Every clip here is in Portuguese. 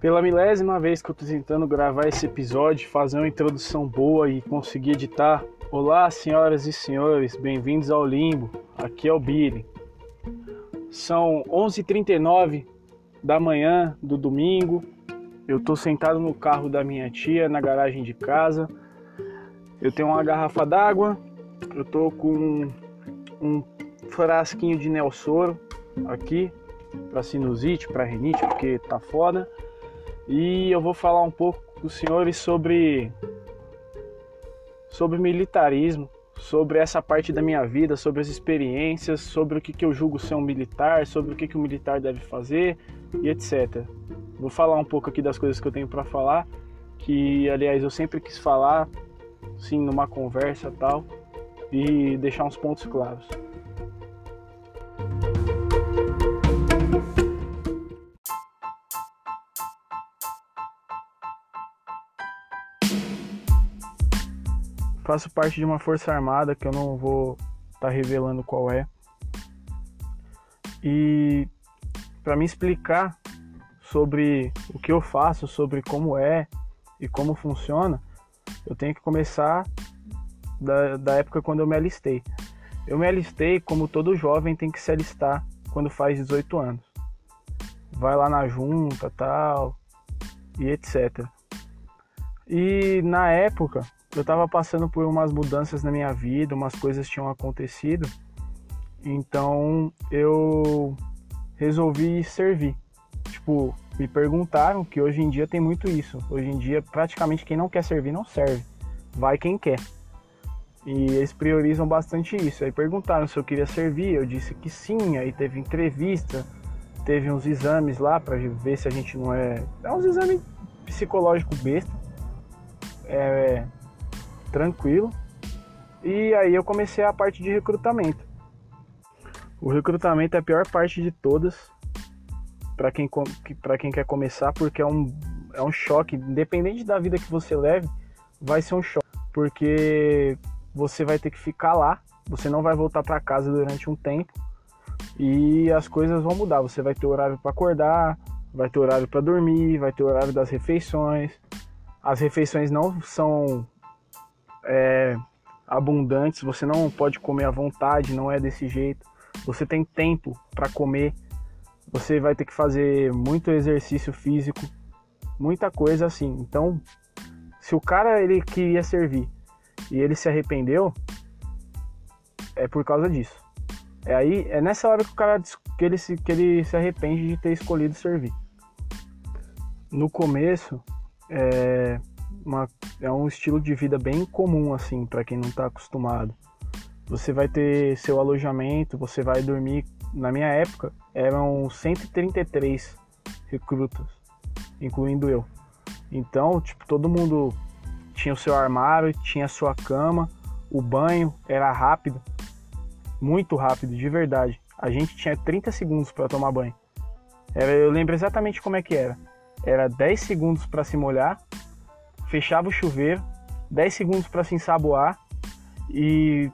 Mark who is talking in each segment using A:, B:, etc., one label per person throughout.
A: Pela milésima vez que eu tô tentando gravar esse episódio, fazer uma introdução boa e conseguir editar. Olá, senhoras e senhores, bem-vindos ao Limbo. Aqui é o Billy. São 11h39 da manhã do domingo. Eu tô sentado no carro da minha tia, na garagem de casa. Eu tenho uma garrafa d'água. Eu tô com um frasquinho de Nelsoro aqui para sinusite, para renite, porque tá foda e eu vou falar um pouco com os senhores sobre sobre militarismo, sobre essa parte da minha vida, sobre as experiências, sobre o que, que eu julgo ser um militar, sobre o que, que o militar deve fazer e etc. Vou falar um pouco aqui das coisas que eu tenho para falar, que aliás eu sempre quis falar, sim, numa conversa tal, e deixar uns pontos claros. Faço parte de uma força armada que eu não vou estar tá revelando qual é. E para me explicar sobre o que eu faço, sobre como é e como funciona, eu tenho que começar da, da época quando eu me alistei. Eu me alistei como todo jovem tem que se alistar quando faz 18 anos. Vai lá na junta, tal, e etc. E na época eu estava passando por umas mudanças na minha vida, umas coisas tinham acontecido, então eu resolvi servir. Tipo, me perguntaram que hoje em dia tem muito isso. Hoje em dia, praticamente quem não quer servir não serve. Vai quem quer. E eles priorizam bastante isso. Aí perguntaram se eu queria servir, eu disse que sim. Aí teve entrevista, teve uns exames lá para ver se a gente não é. É uns exames psicológicos besta. É, tranquilo. E aí eu comecei a parte de recrutamento. O recrutamento é a pior parte de todas para quem, para quem quer começar, porque é um, é um choque, independente da vida que você leve, vai ser um choque, porque você vai ter que ficar lá, você não vai voltar para casa durante um tempo e as coisas vão mudar. Você vai ter horário para acordar, vai ter horário para dormir, vai ter horário das refeições. As refeições não são é, abundantes, você não pode comer à vontade, não é desse jeito. Você tem tempo para comer, você vai ter que fazer muito exercício físico, muita coisa assim. Então, se o cara ele queria servir e ele se arrependeu, é por causa disso. É aí, é nessa hora que o cara que ele se, que ele se arrepende de ter escolhido servir. No começo, é, uma, é um estilo de vida bem comum assim para quem não está acostumado. Você vai ter seu alojamento, você vai dormir. Na minha época eram 133 recrutas, incluindo eu. Então, tipo, todo mundo tinha o seu armário, tinha a sua cama, o banho era rápido, muito rápido, de verdade. A gente tinha 30 segundos para tomar banho. Era, eu lembro exatamente como é que era. Era 10 segundos para se molhar, fechava o chuveiro, 10 segundos para se ensaboar e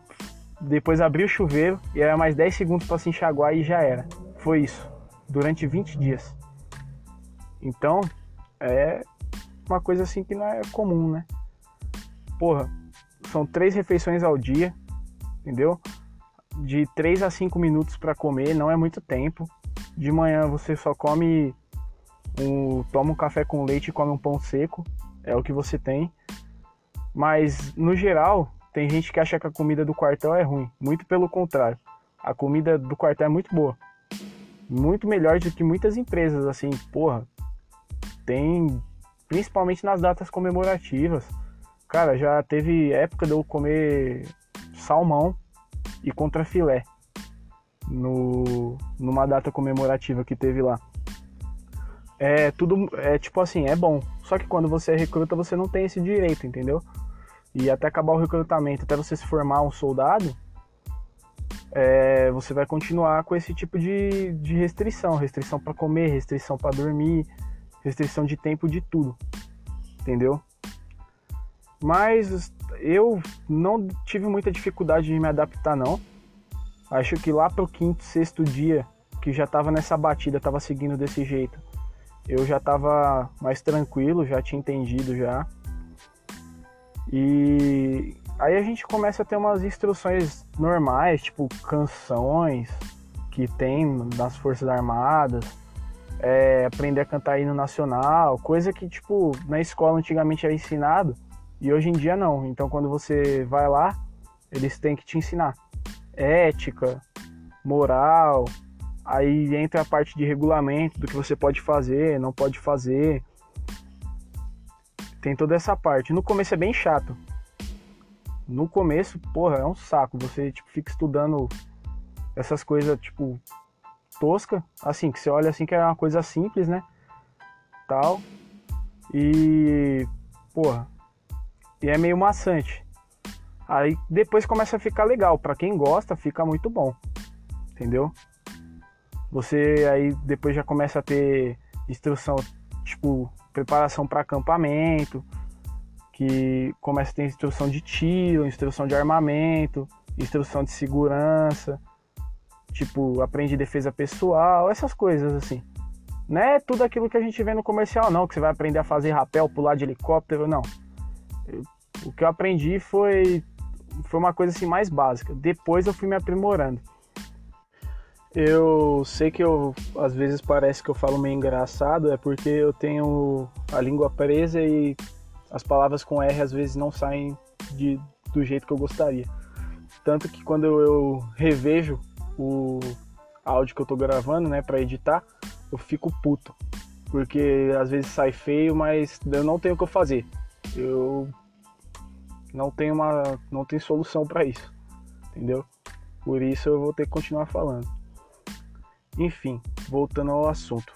A: depois abria o chuveiro e era mais 10 segundos para se enxaguar e já era. Foi isso, durante 20 dias. Então, é uma coisa assim que não é comum, né? Porra, são três refeições ao dia, entendeu? De 3 a 5 minutos para comer, não é muito tempo. De manhã você só come um, toma um café com leite e come um pão seco é o que você tem. Mas no geral, tem gente que acha que a comida do quartel é ruim. Muito pelo contrário. A comida do quartel é muito boa. Muito melhor do que muitas empresas, assim, porra. Tem principalmente nas datas comemorativas. Cara, já teve época de eu comer salmão e contrafilé no numa data comemorativa que teve lá. É tudo é tipo assim, é bom, só que quando você recruta, você não tem esse direito, entendeu? E até acabar o recrutamento, até você se formar um soldado, é, você vai continuar com esse tipo de, de restrição, restrição para comer, restrição para dormir, restrição de tempo de tudo, entendeu? Mas eu não tive muita dificuldade de me adaptar não. Acho que lá pro quinto, sexto dia que já tava nessa batida, tava seguindo desse jeito, eu já estava mais tranquilo, já tinha entendido já. E aí a gente começa a ter umas instruções normais, tipo canções que tem nas Forças Armadas, é, aprender a cantar hino nacional, coisa que tipo na escola antigamente era ensinado e hoje em dia não. Então quando você vai lá, eles têm que te ensinar ética, moral, aí entra a parte de regulamento do que você pode fazer, não pode fazer. Tem toda essa parte. No começo é bem chato. No começo, porra, é um saco. Você tipo, fica estudando essas coisas, tipo, tosca, assim, que você olha assim que é uma coisa simples, né? Tal. E, porra, e é meio maçante. Aí depois começa a ficar legal. Para quem gosta, fica muito bom. Entendeu? Você aí depois já começa a ter instrução, tipo, preparação para acampamento, que começa a ter instrução de tiro, instrução de armamento, instrução de segurança, tipo, aprende defesa pessoal, essas coisas assim. Não é tudo aquilo que a gente vê no comercial, não, que você vai aprender a fazer rapel, pular de helicóptero, não. o que eu aprendi foi, foi uma coisa assim mais básica. Depois eu fui me aprimorando. Eu sei que eu às vezes parece que eu falo meio engraçado, é porque eu tenho a língua presa e as palavras com R às vezes não saem de, do jeito que eu gostaria. Tanto que quando eu revejo o áudio que eu tô gravando, né, para editar, eu fico puto. Porque às vezes sai feio, mas eu não tenho o que fazer. Eu não tenho uma não tenho solução para isso. Entendeu? Por isso eu vou ter que continuar falando. Enfim, voltando ao assunto.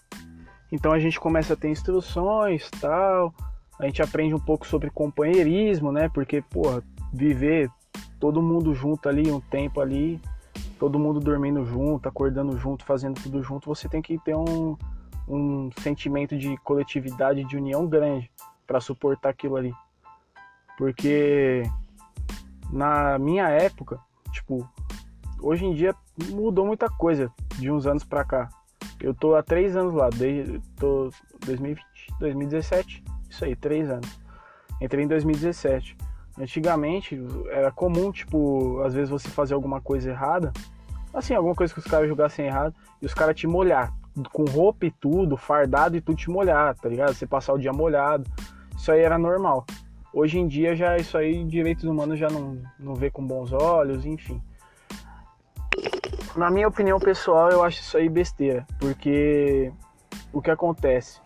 A: Então a gente começa a ter instruções, tal, a gente aprende um pouco sobre companheirismo, né? Porque, porra, viver todo mundo junto ali, um tempo ali, todo mundo dormindo junto, acordando junto, fazendo tudo junto, você tem que ter um, um sentimento de coletividade, de união grande para suportar aquilo ali. Porque na minha época, tipo, hoje em dia mudou muita coisa de uns anos para cá. Eu tô há três anos lá, desde tô 2020, 2017, isso aí, três anos. Entrei em 2017. Antigamente era comum, tipo, às vezes você fazer alguma coisa errada, assim, alguma coisa que os caras jogassem errado, e os caras te molhar, com roupa e tudo, fardado e tudo te molhar, tá ligado? Você passar o dia molhado. Isso aí era normal. Hoje em dia já isso aí, direitos humanos já não, não vê com bons olhos, enfim na minha opinião pessoal, eu acho isso aí besteira, porque o que acontece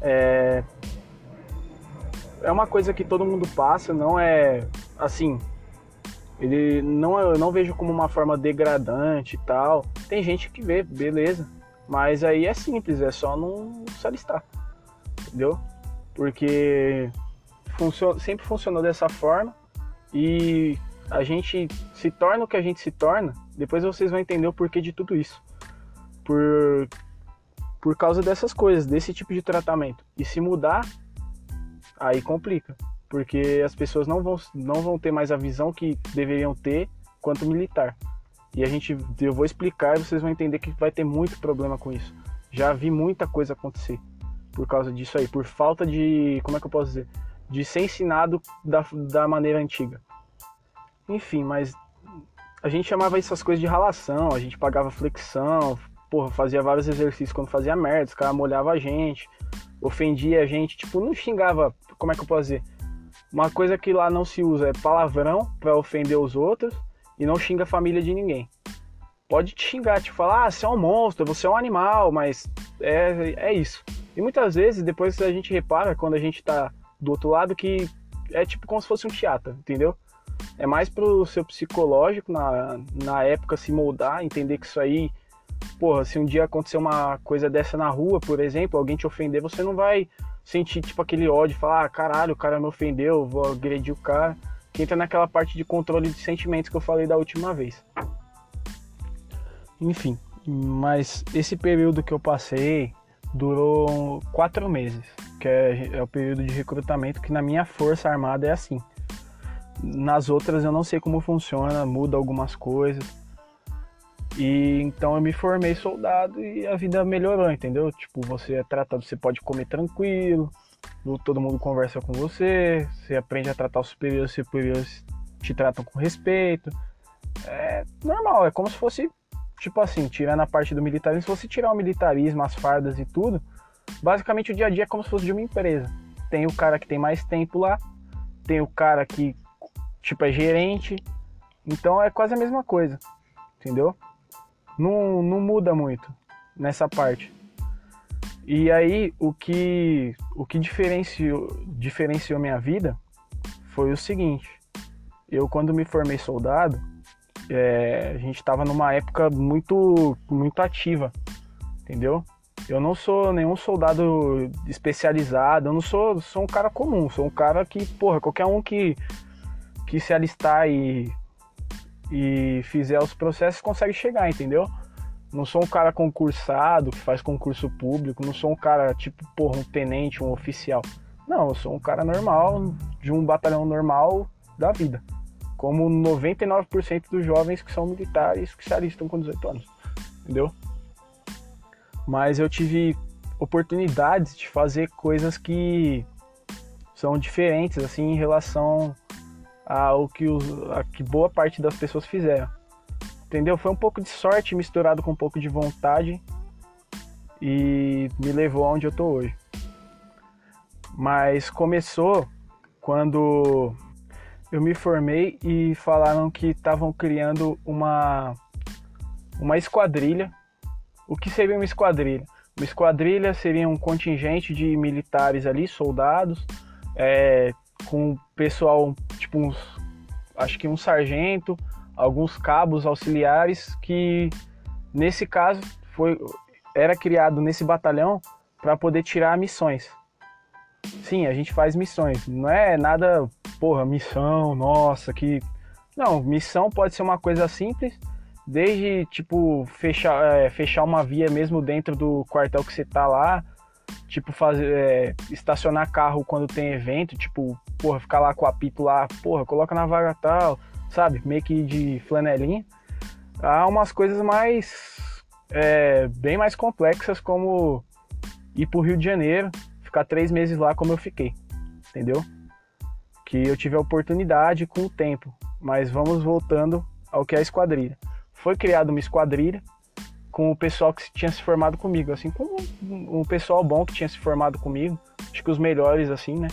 A: é é uma coisa que todo mundo passa, não é assim. Ele não eu não vejo como uma forma degradante e tal. Tem gente que vê, beleza, mas aí é simples, é só não se alistar, entendeu? Porque funciona, sempre funcionou dessa forma e a gente se torna o que a gente se torna depois vocês vão entender o porquê de tudo isso. Por, por causa dessas coisas, desse tipo de tratamento. E se mudar, aí complica. Porque as pessoas não vão, não vão ter mais a visão que deveriam ter quanto militar. E a gente, eu vou explicar e vocês vão entender que vai ter muito problema com isso. Já vi muita coisa acontecer por causa disso aí, por falta de, como é que eu posso dizer, de ser ensinado da, da maneira antiga. Enfim, mas a gente chamava essas coisas de ralação, a gente pagava flexão, porra, fazia vários exercícios quando fazia merda, os caras molhavam a gente, ofendia a gente, tipo, não xingava, como é que eu posso dizer? Uma coisa que lá não se usa é palavrão para ofender os outros e não xinga a família de ninguém. Pode te xingar, te falar, ah, você é um monstro, você é um animal, mas é, é isso. E muitas vezes, depois a gente repara, quando a gente tá do outro lado, que é tipo como se fosse um teatro, entendeu? É mais pro seu psicológico na, na época se moldar, entender que isso aí, porra, se um dia acontecer uma coisa dessa na rua, por exemplo, alguém te ofender, você não vai sentir tipo aquele ódio, falar, ah, caralho, o cara me ofendeu, vou agredir o cara. Que entra naquela parte de controle de sentimentos que eu falei da última vez. Enfim, mas esse período que eu passei durou quatro meses, que é, é o período de recrutamento que na minha força armada é assim. Nas outras eu não sei como funciona, muda algumas coisas. E então eu me formei soldado e a vida melhorou, entendeu? Tipo, você é tratado, você pode comer tranquilo, todo mundo conversa com você, você aprende a tratar os superiores, os superiores te tratam com respeito. É normal, é como se fosse, tipo assim, tirando a parte do militarismo, se você tirar o militarismo, as fardas e tudo, basicamente o dia a dia é como se fosse de uma empresa. Tem o cara que tem mais tempo lá, tem o cara que, tipo, é gerente, então é quase a mesma coisa, entendeu? Não, não muda muito nessa parte. E aí o que o que diferenciou diferenciou minha vida foi o seguinte: eu quando me formei soldado, é, a gente estava numa época muito muito ativa, entendeu? Eu não sou nenhum soldado especializado, eu não sou, sou um cara comum, sou um cara que, porra, qualquer um que, que se alistar e, e fizer os processos consegue chegar, entendeu? Não sou um cara concursado, que faz concurso público, não sou um cara tipo, porra, um tenente, um oficial. Não, eu sou um cara normal, de um batalhão normal da vida. Como 99% dos jovens que são militares que se alistam com 18 anos. Entendeu? Mas eu tive oportunidades de fazer coisas que são diferentes assim em relação ao que, a que boa parte das pessoas fizeram. Entendeu? Foi um pouco de sorte misturado com um pouco de vontade e me levou aonde eu tô hoje. Mas começou quando eu me formei e falaram que estavam criando uma uma esquadrilha. O que seria uma esquadrilha? Uma esquadrilha seria um contingente de militares ali, soldados, é, com pessoal, tipo uns, acho que um sargento, alguns cabos auxiliares que nesse caso foi era criado nesse batalhão para poder tirar missões. Sim, a gente faz missões, não é nada, porra, missão, nossa, que não, missão pode ser uma coisa simples, desde tipo fechar, é, fechar uma via mesmo dentro do quartel que você tá lá, tipo fazer é, estacionar carro quando tem evento, tipo, porra, ficar lá com o apito lá, porra, coloca na vaga tal, sabe? Meio que de flanelinha. Há umas coisas mais. É, bem mais complexas, como ir pro Rio de Janeiro, ficar três meses lá como eu fiquei, entendeu? Que eu tive a oportunidade com o tempo. Mas vamos voltando ao que é a esquadrilha. Foi criada uma esquadrilha com o pessoal que tinha se formado comigo, assim, com um pessoal bom que tinha se formado comigo, acho que os melhores, assim, né?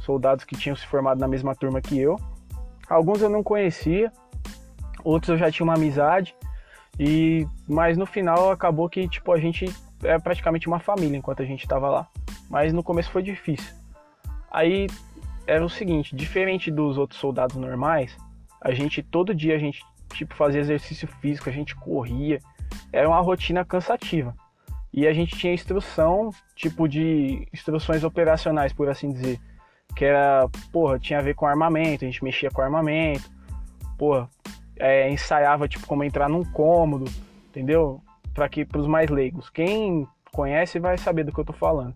A: Soldados que tinham se formado na mesma turma que eu. Alguns eu não conhecia, outros eu já tinha uma amizade, e mas no final acabou que tipo a gente é praticamente uma família enquanto a gente estava lá. Mas no começo foi difícil. Aí era o seguinte, diferente dos outros soldados normais, a gente todo dia a gente tipo fazia exercício físico, a gente corria, era uma rotina cansativa. E a gente tinha instrução, tipo de instruções operacionais, por assim dizer que era, porra, tinha a ver com armamento, a gente mexia com armamento, porra, é, ensaiava tipo como entrar num cômodo, entendeu? Para que para os mais leigos. Quem conhece vai saber do que eu tô falando.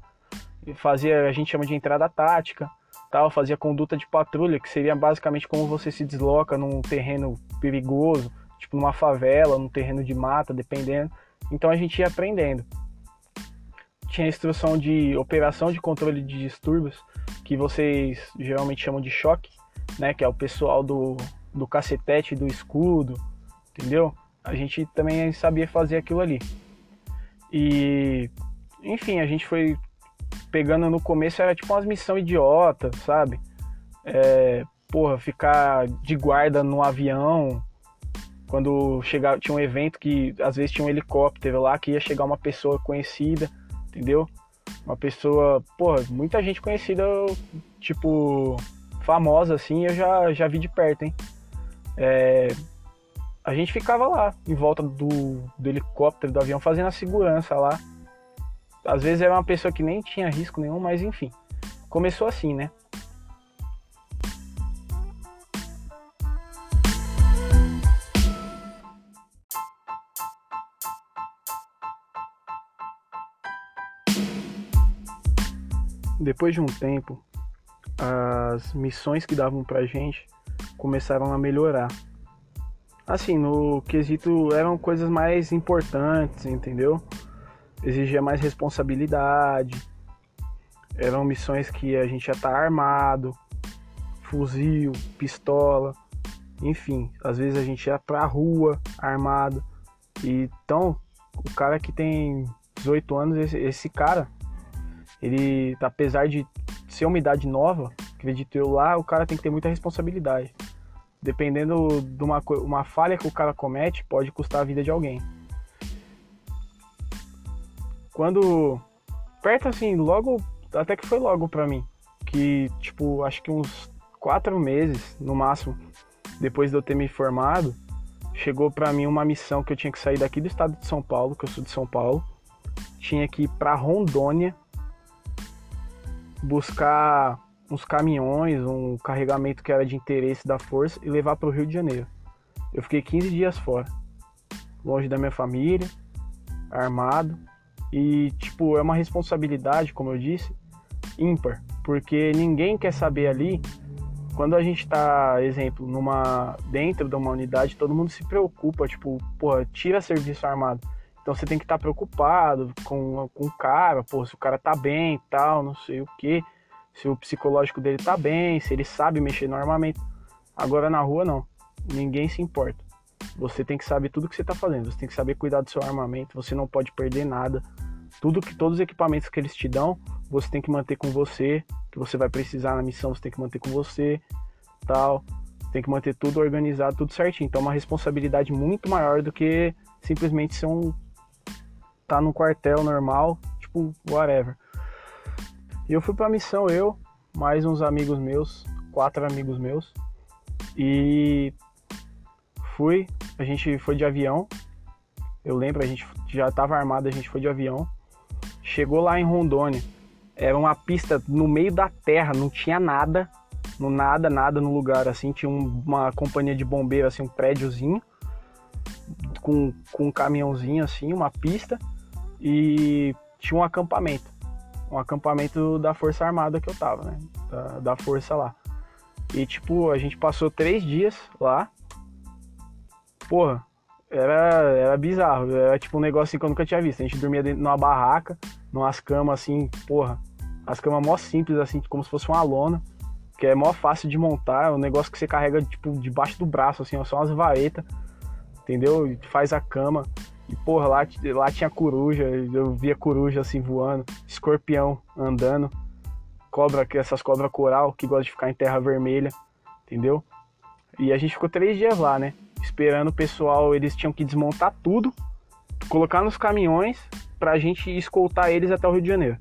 A: E fazia, a gente chama de entrada tática, tal, fazia conduta de patrulha, que seria basicamente como você se desloca num terreno perigoso, tipo numa favela, num terreno de mata, dependendo. Então a gente ia aprendendo. Tinha instrução de operação de controle de distúrbios, que vocês geralmente chamam de choque, né? Que é o pessoal do, do cacetete, do escudo, entendeu? A gente também sabia fazer aquilo ali. E, enfim, a gente foi pegando no começo, era tipo umas missão idiota, sabe? É, porra, ficar de guarda no avião. Quando chegava, tinha um evento que às vezes tinha um helicóptero lá que ia chegar uma pessoa conhecida, entendeu? Uma pessoa, porra, muita gente conhecida, tipo, famosa assim, eu já, já vi de perto, hein? É, a gente ficava lá, em volta do, do helicóptero, do avião, fazendo a segurança lá. Às vezes era uma pessoa que nem tinha risco nenhum, mas enfim. Começou assim, né? Depois de um tempo, as missões que davam pra gente começaram a melhorar. Assim, no quesito eram coisas mais importantes, entendeu? Exigia mais responsabilidade. Eram missões que a gente já tá armado, fuzil, pistola, enfim, às vezes a gente ia pra rua armado. Então, o cara que tem 18 anos, esse, esse cara, ele, apesar de ser uma idade nova, acredito eu lá, o cara tem que ter muita responsabilidade. Dependendo de uma, uma falha que o cara comete, pode custar a vida de alguém. Quando. Perto assim, logo. Até que foi logo pra mim. Que, tipo, acho que uns quatro meses, no máximo, depois de eu ter me formado, chegou para mim uma missão que eu tinha que sair daqui do estado de São Paulo, que eu sou de São Paulo, tinha que ir para Rondônia buscar uns caminhões, um carregamento que era de interesse da força e levar para o Rio de Janeiro. Eu fiquei 15 dias fora, longe da minha família, armado e tipo, é uma responsabilidade, como eu disse, ímpar, porque ninguém quer saber ali quando a gente tá, exemplo, numa dentro de uma unidade, todo mundo se preocupa, tipo, pô, tira serviço armado. Então você tem que estar tá preocupado com, com o cara, pô, se o cara tá bem e tal, não sei o que, se o psicológico dele tá bem, se ele sabe mexer no armamento. Agora na rua não, ninguém se importa. Você tem que saber tudo que você tá fazendo, você tem que saber cuidar do seu armamento, você não pode perder nada. Tudo que todos os equipamentos que eles te dão, você tem que manter com você, que você vai precisar na missão, você tem que manter com você, tal. Tem que manter tudo organizado, tudo certinho. Então é uma responsabilidade muito maior do que simplesmente ser um tá num quartel normal, tipo, whatever. E eu fui pra missão, eu, mais uns amigos meus, quatro amigos meus. E fui, a gente foi de avião. Eu lembro, a gente já tava armado, a gente foi de avião. Chegou lá em Rondônia era uma pista no meio da terra, não tinha nada, no nada, nada no lugar, assim, tinha uma companhia de bombeiro, assim, um prédiozinho, com, com um caminhãozinho, assim, uma pista, e tinha um acampamento, um acampamento da Força Armada que eu tava, né, da, da Força lá. E, tipo, a gente passou três dias lá, porra, era, era bizarro, era tipo um negócio assim que eu nunca tinha visto, a gente dormia dentro, numa barraca, numas camas assim, porra, as camas mó simples, assim, como se fosse uma lona, que é mó fácil de montar, é um negócio que você carrega, tipo, debaixo do braço, assim, ó, só umas varetas, entendeu? E faz a cama. E, porra, lá, lá tinha coruja, eu via coruja, assim, voando, escorpião andando, cobra, essas cobras coral, que gosta de ficar em terra vermelha, entendeu? E a gente ficou três dias lá, né? Esperando o pessoal, eles tinham que desmontar tudo, colocar nos caminhões pra gente escoltar eles até o Rio de Janeiro.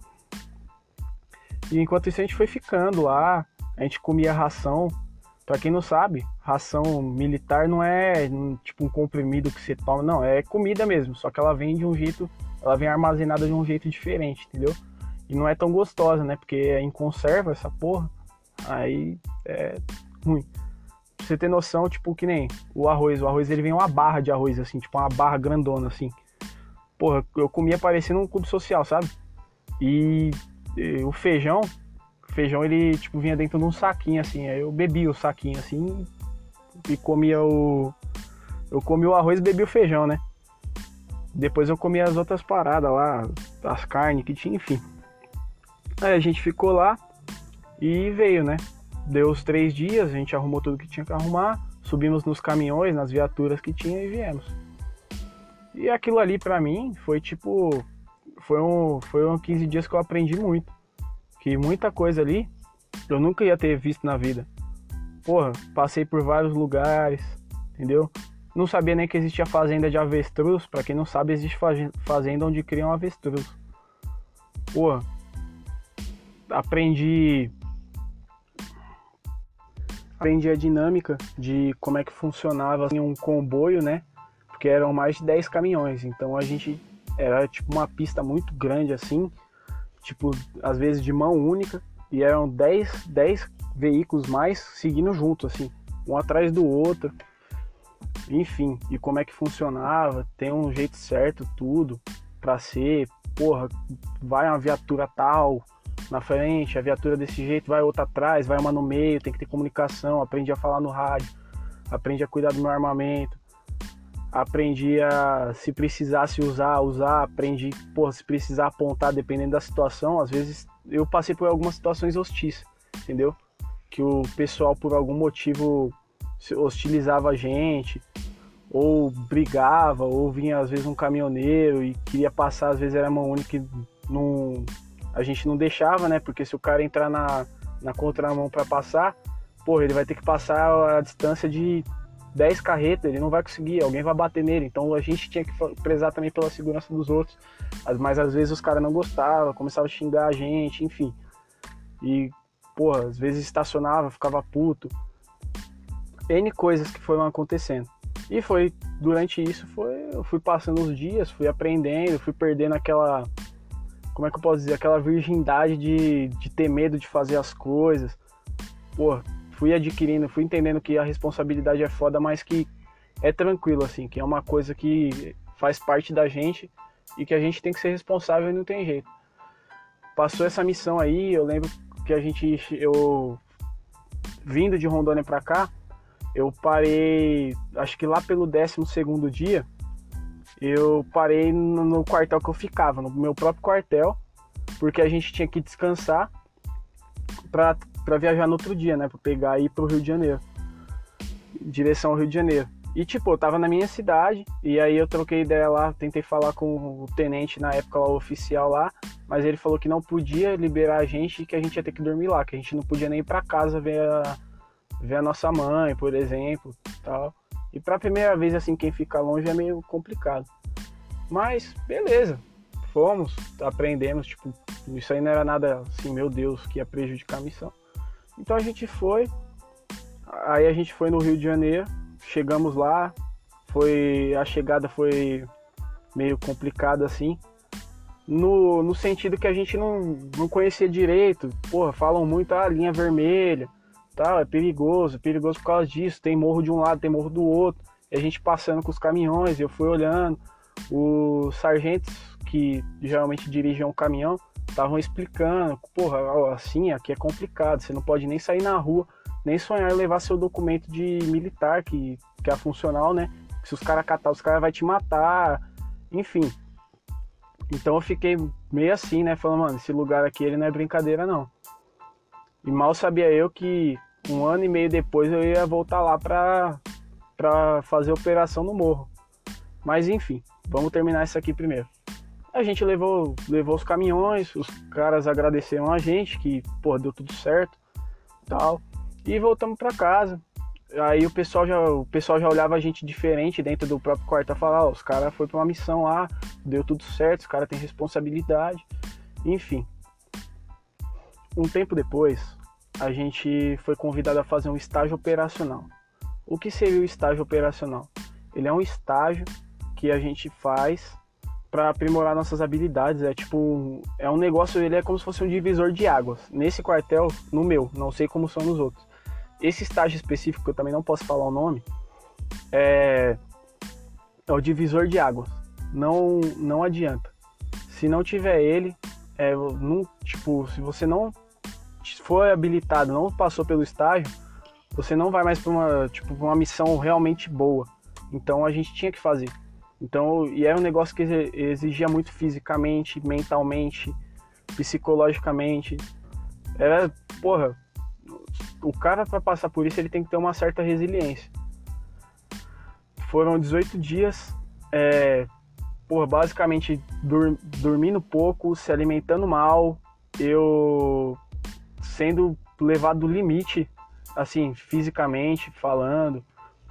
A: E enquanto isso a gente foi ficando lá, a gente comia ração. Para quem não sabe, ração militar não é tipo um comprimido que você toma, não, é comida mesmo, só que ela vem de um jeito, ela vem armazenada de um jeito diferente, entendeu? E não é tão gostosa, né? Porque é em conserva essa porra, aí é ruim. Pra você ter noção, tipo, que nem o arroz, o arroz ele vem uma barra de arroz assim, tipo uma barra grandona assim. Porra, eu comia parecendo um clube social, sabe? E o feijão, feijão ele tipo vinha dentro de um saquinho assim, aí eu bebia o saquinho assim e comia o eu comia o arroz e bebia o feijão, né? Depois eu comia as outras paradas lá, as carnes que tinha, enfim. Aí a gente ficou lá e veio, né? Deu os três dias, a gente arrumou tudo que tinha que arrumar, subimos nos caminhões, nas viaturas que tinha e viemos. E aquilo ali para mim foi tipo foi um, foi um 15 dias que eu aprendi muito. Que muita coisa ali eu nunca ia ter visto na vida. Porra, passei por vários lugares, entendeu? Não sabia nem que existia fazenda de avestruz. Para quem não sabe, existe fazenda onde criam avestruz. Porra, aprendi aprendi a dinâmica de como é que funcionava assim, um comboio, né? Porque eram mais de 10 caminhões, então a gente era tipo uma pista muito grande assim, tipo, às vezes de mão única, e eram 10, 10 veículos mais seguindo junto, assim, um atrás do outro. Enfim, e como é que funcionava, tem um jeito certo tudo para ser, porra, vai uma viatura tal na frente, a viatura desse jeito, vai outra atrás, vai uma no meio, tem que ter comunicação, aprende a falar no rádio, aprende a cuidar do meu armamento, aprendi a se precisasse usar, usar, aprendi, porra, se precisar apontar dependendo da situação, às vezes eu passei por algumas situações hostis, entendeu? Que o pessoal por algum motivo hostilizava a gente, ou brigava, ou vinha às vezes um caminhoneiro e queria passar, às vezes era mão única e não, a gente não deixava, né? Porque se o cara entrar na, na contramão para passar, porra, ele vai ter que passar a distância de 10 carretas, ele não vai conseguir, alguém vai bater nele. Então a gente tinha que prezar também pela segurança dos outros. Mas às vezes os caras não gostavam, começavam a xingar a gente, enfim. E, porra, às vezes estacionava, ficava puto. N coisas que foram acontecendo. E foi, durante isso, foi, eu fui passando os dias, fui aprendendo, fui perdendo aquela, como é que eu posso dizer, aquela virgindade de, de ter medo de fazer as coisas. Pô, fui adquirindo, fui entendendo que a responsabilidade é foda, mas que é tranquilo, assim, que é uma coisa que faz parte da gente e que a gente tem que ser responsável e não tem jeito. Passou essa missão aí, eu lembro que a gente, eu vindo de Rondônia para cá, eu parei, acho que lá pelo 12 segundo dia, eu parei no quartel que eu ficava, no meu próprio quartel, porque a gente tinha que descansar para para viajar no outro dia, né? Pra pegar e ir pro Rio de Janeiro. Direção ao Rio de Janeiro. E tipo, eu tava na minha cidade, e aí eu troquei ideia lá, tentei falar com o tenente na época lá, o oficial lá, mas ele falou que não podia liberar a gente e que a gente ia ter que dormir lá, que a gente não podia nem ir pra casa ver a, ver a nossa mãe, por exemplo, tal. E pra primeira vez, assim, quem fica longe é meio complicado. Mas, beleza, fomos, aprendemos, tipo, isso aí não era nada assim, meu Deus, que ia prejudicar a missão. Então a gente foi, aí a gente foi no Rio de Janeiro, chegamos lá, foi a chegada foi meio complicada assim, no, no sentido que a gente não, não conhecia direito, porra, falam muito a ah, linha vermelha, tal, é perigoso, perigoso por causa disso, tem morro de um lado, tem morro do outro, e a gente passando com os caminhões, eu fui olhando, os sargentos que geralmente dirigem um caminhão, estavam explicando, porra, assim, aqui é complicado, você não pode nem sair na rua, nem sonhar em levar seu documento de militar, que, que é funcional, né? Se os caras catar, os caras vão te matar, enfim. Então eu fiquei meio assim, né? Falando, mano, esse lugar aqui ele não é brincadeira, não. E mal sabia eu que um ano e meio depois eu ia voltar lá pra, pra fazer operação no morro. Mas enfim, vamos terminar isso aqui primeiro. A gente levou, levou os caminhões, os caras agradeceram a gente que, pô, deu tudo certo, tal. E voltamos para casa. Aí o pessoal já, o pessoal já olhava a gente diferente dentro do próprio quarto, falava, oh, os caras foi para uma missão lá, deu tudo certo, os caras têm responsabilidade. Enfim. Um tempo depois, a gente foi convidado a fazer um estágio operacional. O que seria o estágio operacional? Ele é um estágio que a gente faz para aprimorar nossas habilidades. É tipo, é um negócio, ele é como se fosse um divisor de águas. Nesse quartel, no meu, não sei como são nos outros. Esse estágio específico, que eu também não posso falar o nome, é, é o divisor de águas. Não, não adianta. Se não tiver ele, é, não, tipo, se você não for habilitado, não passou pelo estágio, você não vai mais para uma, tipo, uma missão realmente boa. Então a gente tinha que fazer. Então, e era um negócio que exigia muito fisicamente, mentalmente, psicologicamente. Era, porra, o cara para passar por isso ele tem que ter uma certa resiliência. Foram 18 dias, é, porra, basicamente dur dormindo pouco, se alimentando mal, eu sendo levado do limite, assim, fisicamente falando,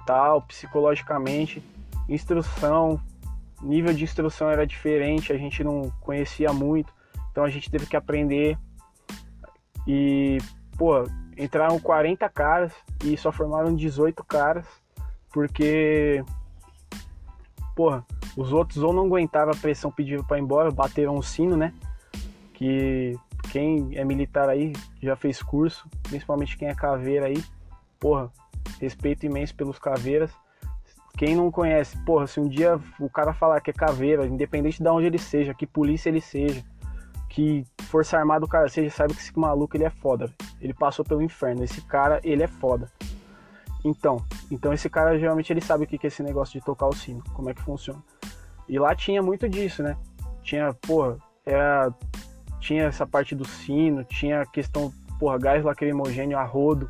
A: tal, psicologicamente instrução, nível de instrução era diferente, a gente não conhecia muito, então a gente teve que aprender. E, pô, entraram 40 caras e só formaram 18 caras, porque, porra, os outros ou não aguentavam a pressão pedindo para ir embora, bateram o sino, né? Que quem é militar aí já fez curso, principalmente quem é caveira aí, porra, respeito imenso pelos caveiras quem não conhece, porra, se um dia o cara falar que é caveira, independente de onde ele seja, que polícia ele seja, que força armada o cara seja, sabe que esse maluco ele é foda. Ele passou pelo inferno. Esse cara, ele é foda. Então, então esse cara geralmente ele sabe o que é esse negócio de tocar o sino, como é que funciona. E lá tinha muito disso, né? Tinha, porra, era, tinha essa parte do sino, tinha a questão, porra, gás lacrimogênio a rodo,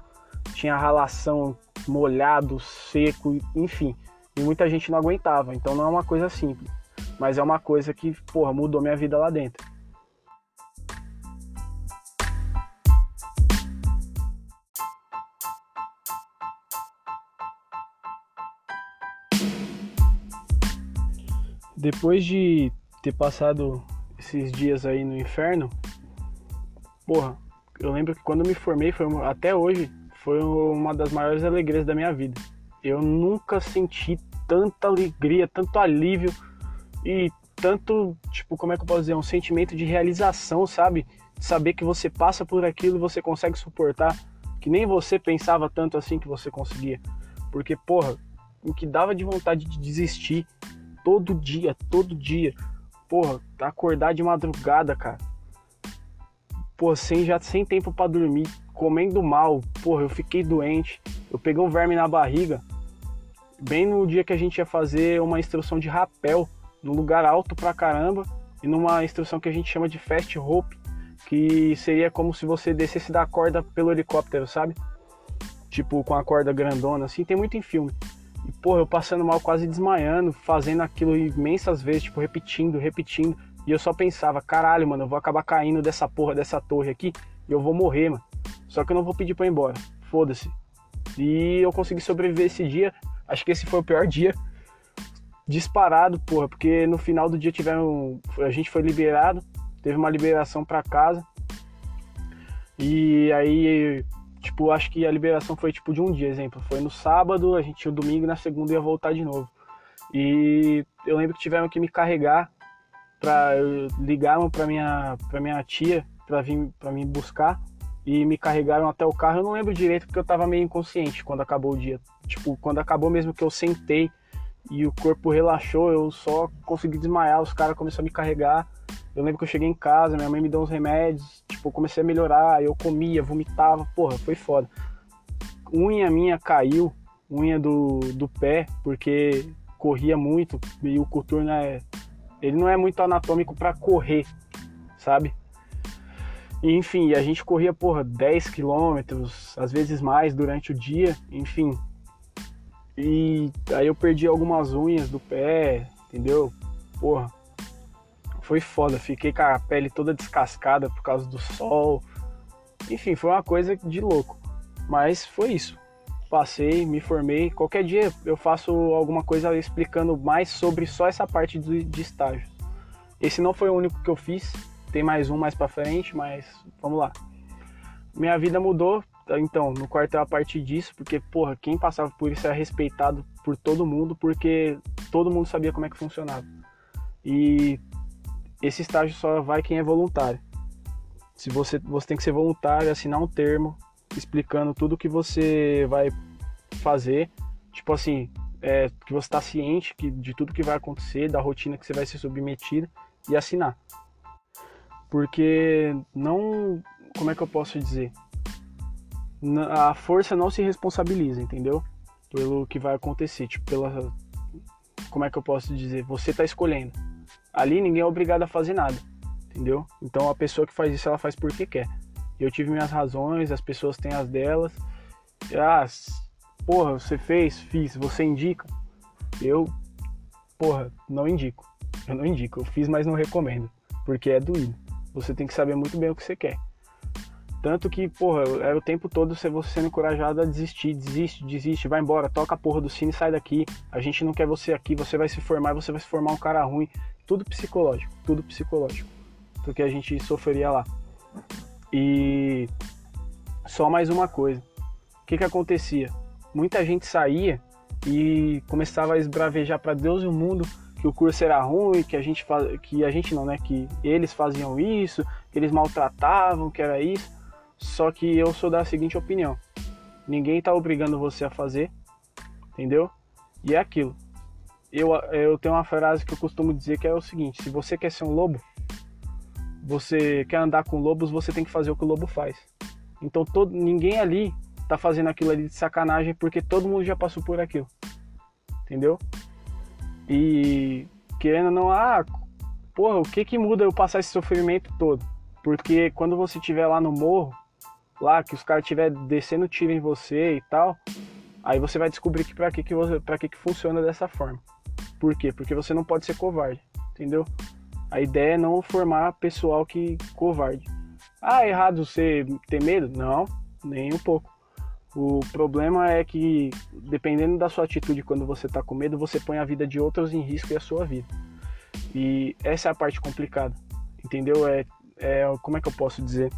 A: tinha ralação molhado, seco, enfim. E muita gente não aguentava, então não é uma coisa simples. Mas é uma coisa que, porra, mudou minha vida lá dentro. Depois de ter passado esses dias aí no inferno, porra, eu lembro que quando me formei, foi até hoje, foi uma das maiores alegrias da minha vida. Eu nunca senti tanta alegria, tanto alívio e tanto, tipo, como é que eu posso dizer, um sentimento de realização, sabe? Saber que você passa por aquilo e você consegue suportar, que nem você pensava tanto assim que você conseguia. Porque, porra, o que dava de vontade de desistir todo dia, todo dia. Porra, acordar de madrugada, cara. Pô, sem, já sem tempo para dormir, comendo mal. Porra, eu fiquei doente. Eu peguei um verme na barriga. Bem no dia que a gente ia fazer uma instrução de rapel, num lugar alto pra caramba, e numa instrução que a gente chama de fast rope, que seria como se você descesse da corda pelo helicóptero, sabe? Tipo, com a corda grandona, assim, tem muito em filme. E, porra, eu passando mal, quase desmaiando, fazendo aquilo imensas vezes, tipo, repetindo, repetindo. E eu só pensava, caralho, mano, eu vou acabar caindo dessa porra, dessa torre aqui, e eu vou morrer, mano. Só que eu não vou pedir pra ir embora. Foda-se. E eu consegui sobreviver esse dia. Acho que esse foi o pior dia. Disparado, porra, porque no final do dia tiveram. A gente foi liberado, teve uma liberação para casa. E aí Tipo, acho que a liberação foi tipo de um dia, exemplo. Foi no sábado, a gente tinha o domingo, na segunda ia voltar de novo. E eu lembro que tiveram que me carregar para ligaram para minha para minha tia para vir para me buscar e me carregaram até o carro. Eu não lembro direito porque eu tava meio inconsciente quando acabou o dia. Tipo, quando acabou mesmo que eu sentei e o corpo relaxou, eu só consegui desmaiar, os caras começaram a me carregar eu lembro que eu cheguei em casa, minha mãe me deu uns remédios, tipo, eu comecei a melhorar, eu comia, vomitava, porra, foi foda. Unha minha caiu, unha do, do pé, porque corria muito e o coturno é. Ele não é muito anatômico para correr, sabe? E, enfim, a gente corria, porra, 10 quilômetros, às vezes mais durante o dia, enfim. E aí eu perdi algumas unhas do pé, entendeu? Porra, foi foda. Fiquei com a pele toda descascada por causa do sol. Enfim, foi uma coisa de louco. Mas foi isso. Passei, me formei. Qualquer dia eu faço alguma coisa explicando mais sobre só essa parte de estágio. Esse não foi o único que eu fiz. Tem mais um mais para frente, mas vamos lá. Minha vida mudou, então, no quartel a partir disso, porque, porra, quem passava por isso era respeitado por todo mundo, porque todo mundo sabia como é que funcionava. E esse estágio só vai quem é voluntário. Se você, você tem que ser voluntário, assinar um termo explicando tudo que você vai fazer, tipo assim, é, que você está ciente que, de tudo que vai acontecer, da rotina que você vai ser submetido e assinar. Porque não, como é que eu posso dizer? A força não se responsabiliza, entendeu? Pelo que vai acontecer, tipo, pela como é que eu posso dizer? Você está escolhendo ali ninguém é obrigado a fazer nada, entendeu? Então a pessoa que faz isso, ela faz porque quer. Eu tive minhas razões, as pessoas têm as delas. Ah, porra, você fez, fiz, você indica? Eu, porra, não indico. Eu não indico, eu fiz, mas não recomendo, porque é doído. Você tem que saber muito bem o que você quer. Tanto que, porra, era o tempo todo você sendo encorajado a desistir, desiste, desiste, vai embora, toca a porra do cine sai daqui. A gente não quer você aqui, você vai se formar, você vai se formar um cara ruim. Tudo psicológico, tudo psicológico. Do que a gente sofreria lá. E só mais uma coisa. O que que acontecia? Muita gente saía e começava a esbravejar para Deus e o mundo que o curso era ruim, que a gente faz, que a gente não, né, que eles faziam isso, que eles maltratavam, que era isso. Só que eu sou da seguinte opinião: ninguém tá obrigando você a fazer, entendeu? E é aquilo eu, eu tenho uma frase que eu costumo dizer que é o seguinte: se você quer ser um lobo, você quer andar com lobos, você tem que fazer o que o lobo faz. Então todo, ninguém ali tá fazendo aquilo ali de sacanagem porque todo mundo já passou por aquilo. Entendeu? E querendo ou não, ah, porra, o que que muda eu passar esse sofrimento todo? Porque quando você estiver lá no morro, lá que os caras estiver descendo tiro em você e tal, aí você vai descobrir que para que que você, para que que funciona dessa forma. Por quê? Porque você não pode ser covarde, entendeu? A ideia é não formar pessoal que covarde. Ah, é errado você ter medo? Não, nem um pouco. O problema é que, dependendo da sua atitude quando você está com medo, você põe a vida de outros em risco e a sua vida. E essa é a parte complicada, entendeu? É, é como é que eu posso dizer?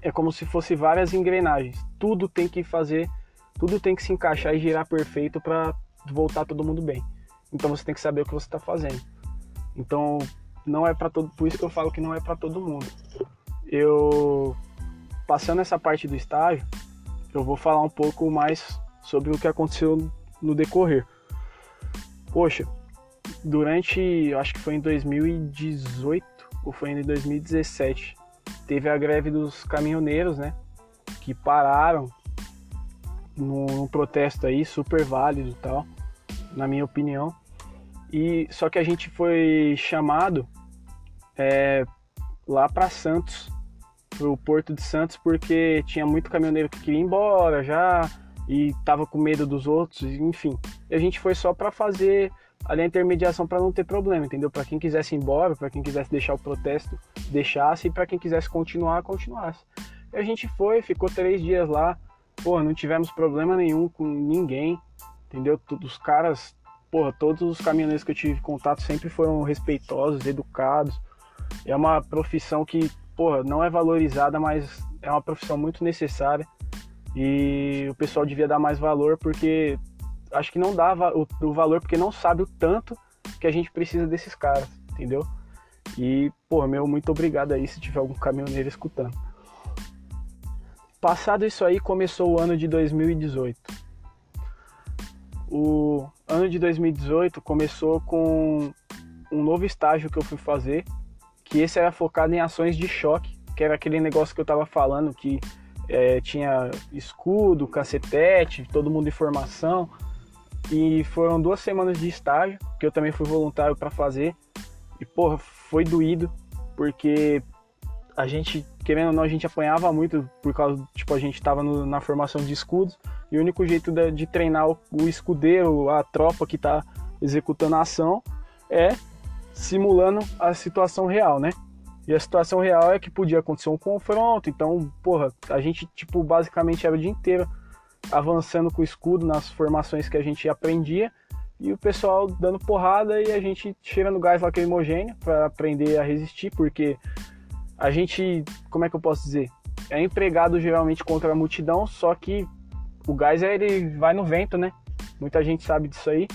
A: É como se fosse várias engrenagens. Tudo tem que fazer, tudo tem que se encaixar e girar perfeito para voltar todo mundo bem. Então você tem que saber o que você está fazendo. Então não é para todo, por isso que eu falo que não é para todo mundo. Eu passando essa parte do estágio, eu vou falar um pouco mais sobre o que aconteceu no decorrer. Poxa, durante, acho que foi em 2018 ou foi em 2017, teve a greve dos caminhoneiros, né? Que pararam num protesto aí super válido e tal, na minha opinião. E só que a gente foi chamado é, lá para Santos pro Porto de Santos porque tinha muito caminhoneiro que queria ir embora já e tava com medo dos outros, enfim. E a gente foi só para fazer ali a intermediação para não ter problema, entendeu? Para quem quisesse ir embora, para quem quisesse deixar o protesto, deixasse, e para quem quisesse continuar, continuasse. E a gente foi, ficou três dias lá, pô, não tivemos problema nenhum com ninguém, entendeu? Todos os caras, porra, todos os caminhoneiros que eu tive contato sempre foram respeitosos, educados. É uma profissão que porra, não é valorizada, mas é uma profissão muito necessária e o pessoal devia dar mais valor porque acho que não dá o, o valor porque não sabe o tanto que a gente precisa desses caras, entendeu? E, porra, meu, muito obrigado aí se tiver algum caminhoneiro escutando. Passado isso aí, começou o ano de 2018. O ano de 2018 começou com um novo estágio que eu fui fazer, que esse era focado em ações de choque, que era aquele negócio que eu tava falando que é, tinha escudo, cacetete, todo mundo em formação. E foram duas semanas de estágio, que eu também fui voluntário para fazer. E, porra, foi doído, porque a gente, querendo ou não, a gente apanhava muito por causa, tipo, a gente tava no, na formação de escudos. E o único jeito de, de treinar o, o escudeiro, a tropa que tá executando a ação, é simulando a situação real, né? E a situação real é que podia acontecer um confronto, então, porra, a gente, tipo, basicamente era o dia inteiro avançando com o escudo nas formações que a gente aprendia e o pessoal dando porrada e a gente cheirando gás lacrimogêneo para aprender a resistir, porque a gente, como é que eu posso dizer? É empregado geralmente contra a multidão, só que o gás ele vai no vento, né? Muita gente sabe disso aí.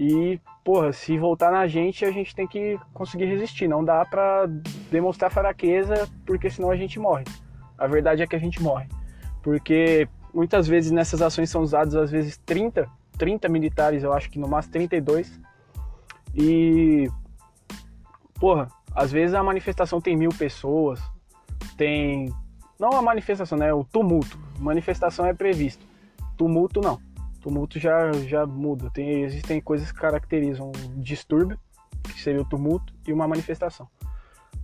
A: E, porra, se voltar na gente, a gente tem que conseguir resistir. Não dá pra demonstrar fraqueza, porque senão a gente morre. A verdade é que a gente morre. Porque muitas vezes nessas ações são usados, às vezes, 30, 30 militares, eu acho que no máximo 32. E, porra, às vezes a manifestação tem mil pessoas, tem. Não a manifestação, né? O tumulto. Manifestação é previsto. Tumulto não tumulto já, já muda. Tem, existem coisas que caracterizam um distúrbio, que seria o tumulto, e uma manifestação.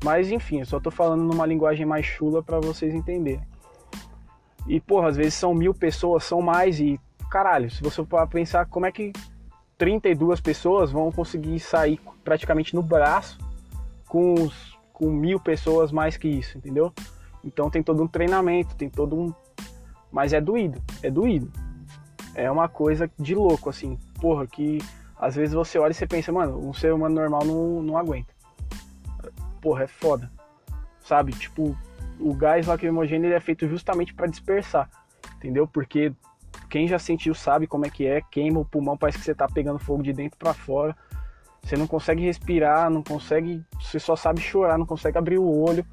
A: Mas enfim, eu só tô falando numa linguagem mais chula para vocês entenderem. E porra, às vezes são mil pessoas, são mais, e caralho, se você for pensar como é que 32 pessoas vão conseguir sair praticamente no braço com, os, com mil pessoas mais que isso, entendeu? Então tem todo um treinamento, tem todo um. Mas é doído, é doído é uma coisa de louco, assim, porra, que às vezes você olha e você pensa, mano, um ser humano normal não, não aguenta. Porra, é foda. Sabe? Tipo, o gás lacrimogêneo ele é feito justamente para dispersar, entendeu? Porque quem já sentiu sabe como é que é, queima o pulmão, parece que você tá pegando fogo de dentro para fora. Você não consegue respirar, não consegue, você só sabe chorar, não consegue abrir o olho.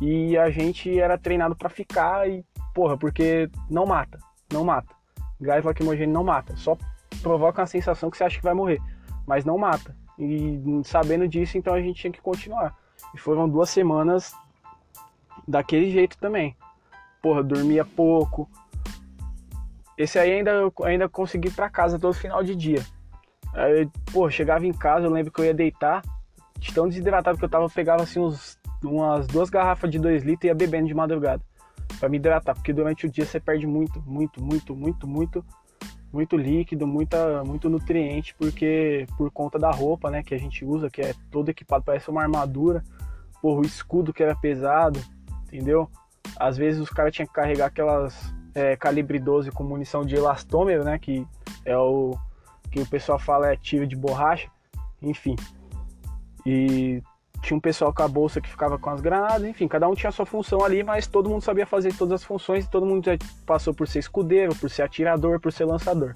A: E a gente era treinado para ficar e, porra, porque não mata, não mata gás lacrimogêneo não mata, só provoca uma sensação que você acha que vai morrer, mas não mata. E sabendo disso, então a gente tinha que continuar. E foram duas semanas daquele jeito também. Porra, dormia pouco, esse aí ainda eu ainda consegui ir pra casa todo final de dia. Aí, pô, chegava em casa, eu lembro que eu ia deitar, de tão desidratado que eu tava, eu pegava assim uns, umas duas garrafas de 2 litros e ia bebendo de madrugada. Pra me hidratar, porque durante o dia você perde muito, muito, muito, muito, muito, muito líquido, muita, muito nutriente, porque por conta da roupa, né, que a gente usa, que é todo equipado, parece uma armadura. Porra, o escudo que era pesado, entendeu? Às vezes os caras tinham que carregar aquelas é, calibre 12 com munição de elastômero, né? Que é o que o pessoal fala é tiro de borracha, enfim. E tinha um pessoal com a bolsa que ficava com as granadas, enfim, cada um tinha sua função ali, mas todo mundo sabia fazer todas as funções e todo mundo já passou por ser escudeiro, por ser atirador, por ser lançador.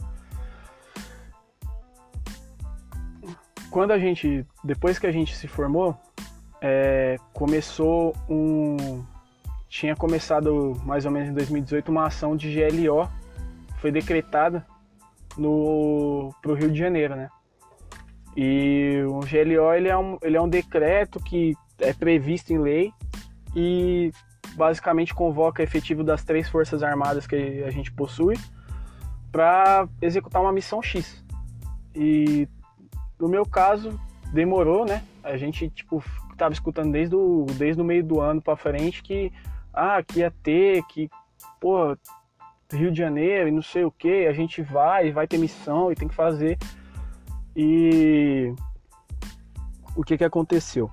A: Quando a gente, depois que a gente se formou, é, começou um, tinha começado mais ou menos em 2018 uma ação de GLO, foi decretada no pro Rio de Janeiro, né? E o GLO ele é um, ele é um decreto que é previsto em lei e basicamente convoca efetivo das três forças armadas que a gente possui para executar uma missão X. E no meu caso demorou, né? A gente tipo tava escutando desde o desde o meio do ano para frente que ah, que ia ter, que, pô, Rio de Janeiro e não sei o que, a gente vai, vai ter missão e tem que fazer. E o que que aconteceu?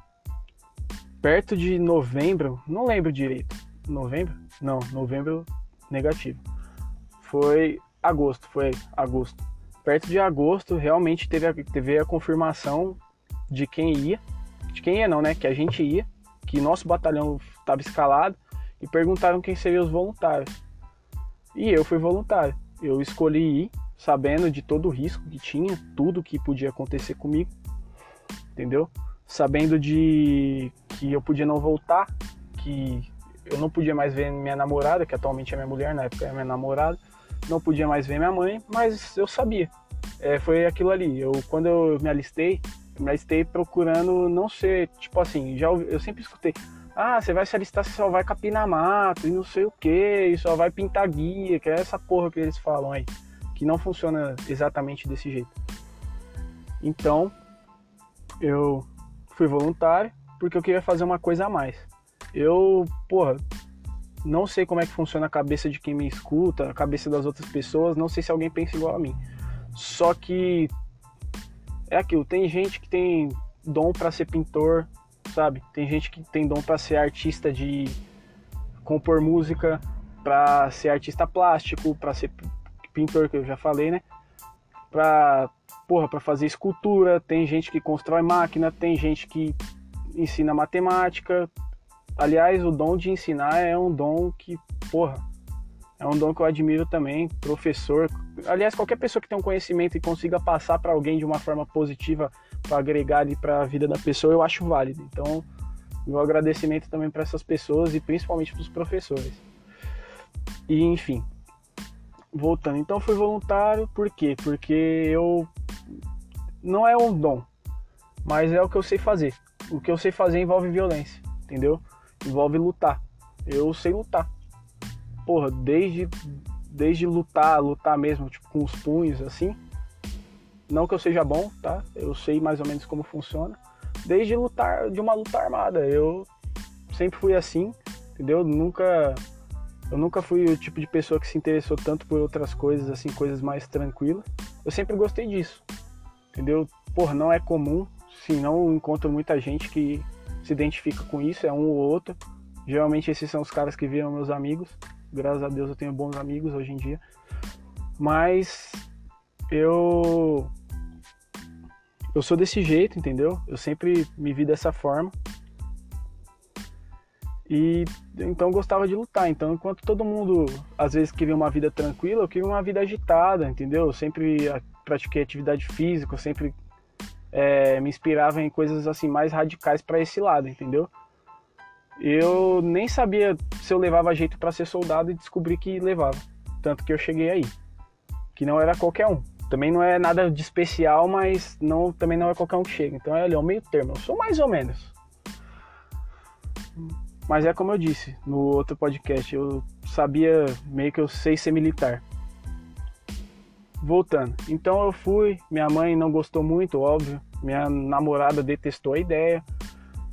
A: Perto de novembro, não lembro direito. Novembro? Não, novembro negativo. Foi agosto, foi agosto. Perto de agosto, realmente teve a, teve a confirmação de quem ia. De quem ia não, né? Que a gente ia, que nosso batalhão estava escalado e perguntaram quem seriam os voluntários. E eu fui voluntário. Eu escolhi ir, sabendo de todo o risco que tinha, tudo que podia acontecer comigo, entendeu? Sabendo de que eu podia não voltar, que eu não podia mais ver minha namorada, que atualmente é minha mulher, na época era minha namorada, não podia mais ver minha mãe, mas eu sabia. É, foi aquilo ali. Eu quando eu me alistei, eu me alistei procurando não ser tipo assim. Já eu sempre escutei ah, você vai se alistar, você só vai capinar mato e não sei o que, só vai pintar guia, que é essa porra que eles falam aí, que não funciona exatamente desse jeito. Então, eu fui voluntário porque eu queria fazer uma coisa a mais. Eu, porra, não sei como é que funciona a cabeça de quem me escuta, a cabeça das outras pessoas, não sei se alguém pensa igual a mim. Só que é aquilo, tem gente que tem dom para ser pintor, sabe? Tem gente que tem dom para ser artista de compor música, para ser artista plástico, para ser pintor, que eu já falei, né? Pra, porra, para fazer escultura, tem gente que constrói máquina, tem gente que ensina matemática. Aliás, o dom de ensinar é um dom que, porra, é um dom que eu admiro também, professor. Aliás, qualquer pessoa que tem um conhecimento e consiga passar para alguém de uma forma positiva para agregar ali para a vida da pessoa, eu acho válido. Então, meu agradecimento também para essas pessoas e principalmente para os professores. E enfim, voltando. Então, fui voluntário, por quê? Porque eu não é um dom, mas é o que eu sei fazer. O que eu sei fazer envolve violência, entendeu? Envolve lutar. Eu sei lutar. Porra, desde desde lutar, lutar mesmo, tipo com os punhos assim, não que eu seja bom, tá? Eu sei mais ou menos como funciona. Desde lutar, de uma luta armada. Eu sempre fui assim, entendeu? Nunca. Eu nunca fui o tipo de pessoa que se interessou tanto por outras coisas, assim, coisas mais tranquilas. Eu sempre gostei disso, entendeu? Porra, não é comum, sim, não encontro muita gente que se identifica com isso, é um ou outro. Geralmente esses são os caras que viram meus amigos. Graças a Deus eu tenho bons amigos hoje em dia. Mas eu eu sou desse jeito, entendeu? Eu sempre me vi dessa forma. E então gostava de lutar. Então, enquanto todo mundo às vezes queria uma vida tranquila, eu queria uma vida agitada, entendeu? Eu sempre pratiquei atividade física, eu sempre é, me inspirava em coisas assim mais radicais para esse lado, entendeu? Eu nem sabia se eu levava jeito para ser soldado e descobri que levava, tanto que eu cheguei aí, que não era qualquer um. Também não é nada de especial, mas não, também não é qualquer um que chega. Então é ali, é o meio termo. Eu sou mais ou menos. Mas é como eu disse no outro podcast, eu sabia meio que eu sei ser militar. voltando. Então eu fui, minha mãe não gostou muito, óbvio. Minha namorada detestou a ideia,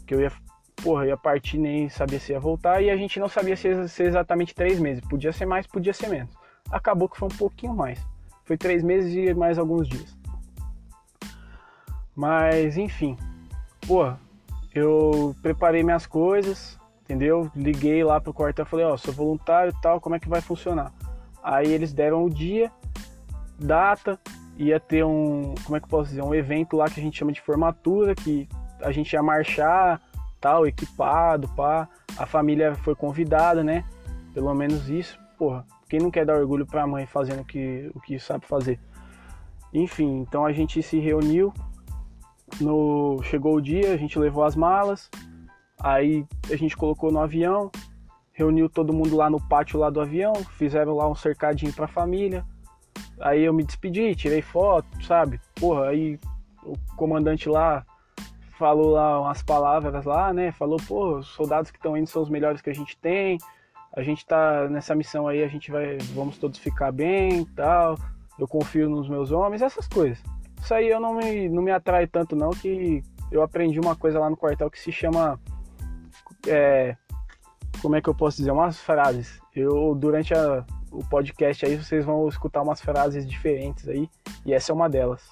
A: que eu ia, porra, ia partir, nem sabia se ia voltar, e a gente não sabia se ia ser exatamente três meses. Podia ser mais, podia ser menos. Acabou que foi um pouquinho mais. Foi três meses e mais alguns dias. Mas, enfim, porra, eu preparei minhas coisas, entendeu? Liguei lá pro quartel falei, ó, oh, sou voluntário e tal, como é que vai funcionar? Aí eles deram o dia, data, ia ter um, como é que eu posso dizer, um evento lá que a gente chama de formatura, que a gente ia marchar, tal, equipado, pá. A família foi convidada, né? Pelo menos isso. Porra, quem não quer dar orgulho pra mãe fazendo o que, o que sabe fazer? Enfim, então a gente se reuniu. No, chegou o dia, a gente levou as malas, aí a gente colocou no avião, reuniu todo mundo lá no pátio lá do avião, fizeram lá um cercadinho pra família, Aí eu me despedi, tirei foto, sabe? Porra, aí o comandante lá falou lá umas palavras lá, né? Falou, pô, os soldados que estão indo são os melhores que a gente tem. A gente tá nessa missão aí, a gente vai, vamos todos ficar bem, tal. Eu confio nos meus homens, essas coisas. Isso aí eu não me, não me atrai tanto não que eu aprendi uma coisa lá no quartel que se chama é, como é que eu posso dizer, umas frases. Eu durante a, o podcast aí vocês vão escutar umas frases diferentes aí, e essa é uma delas.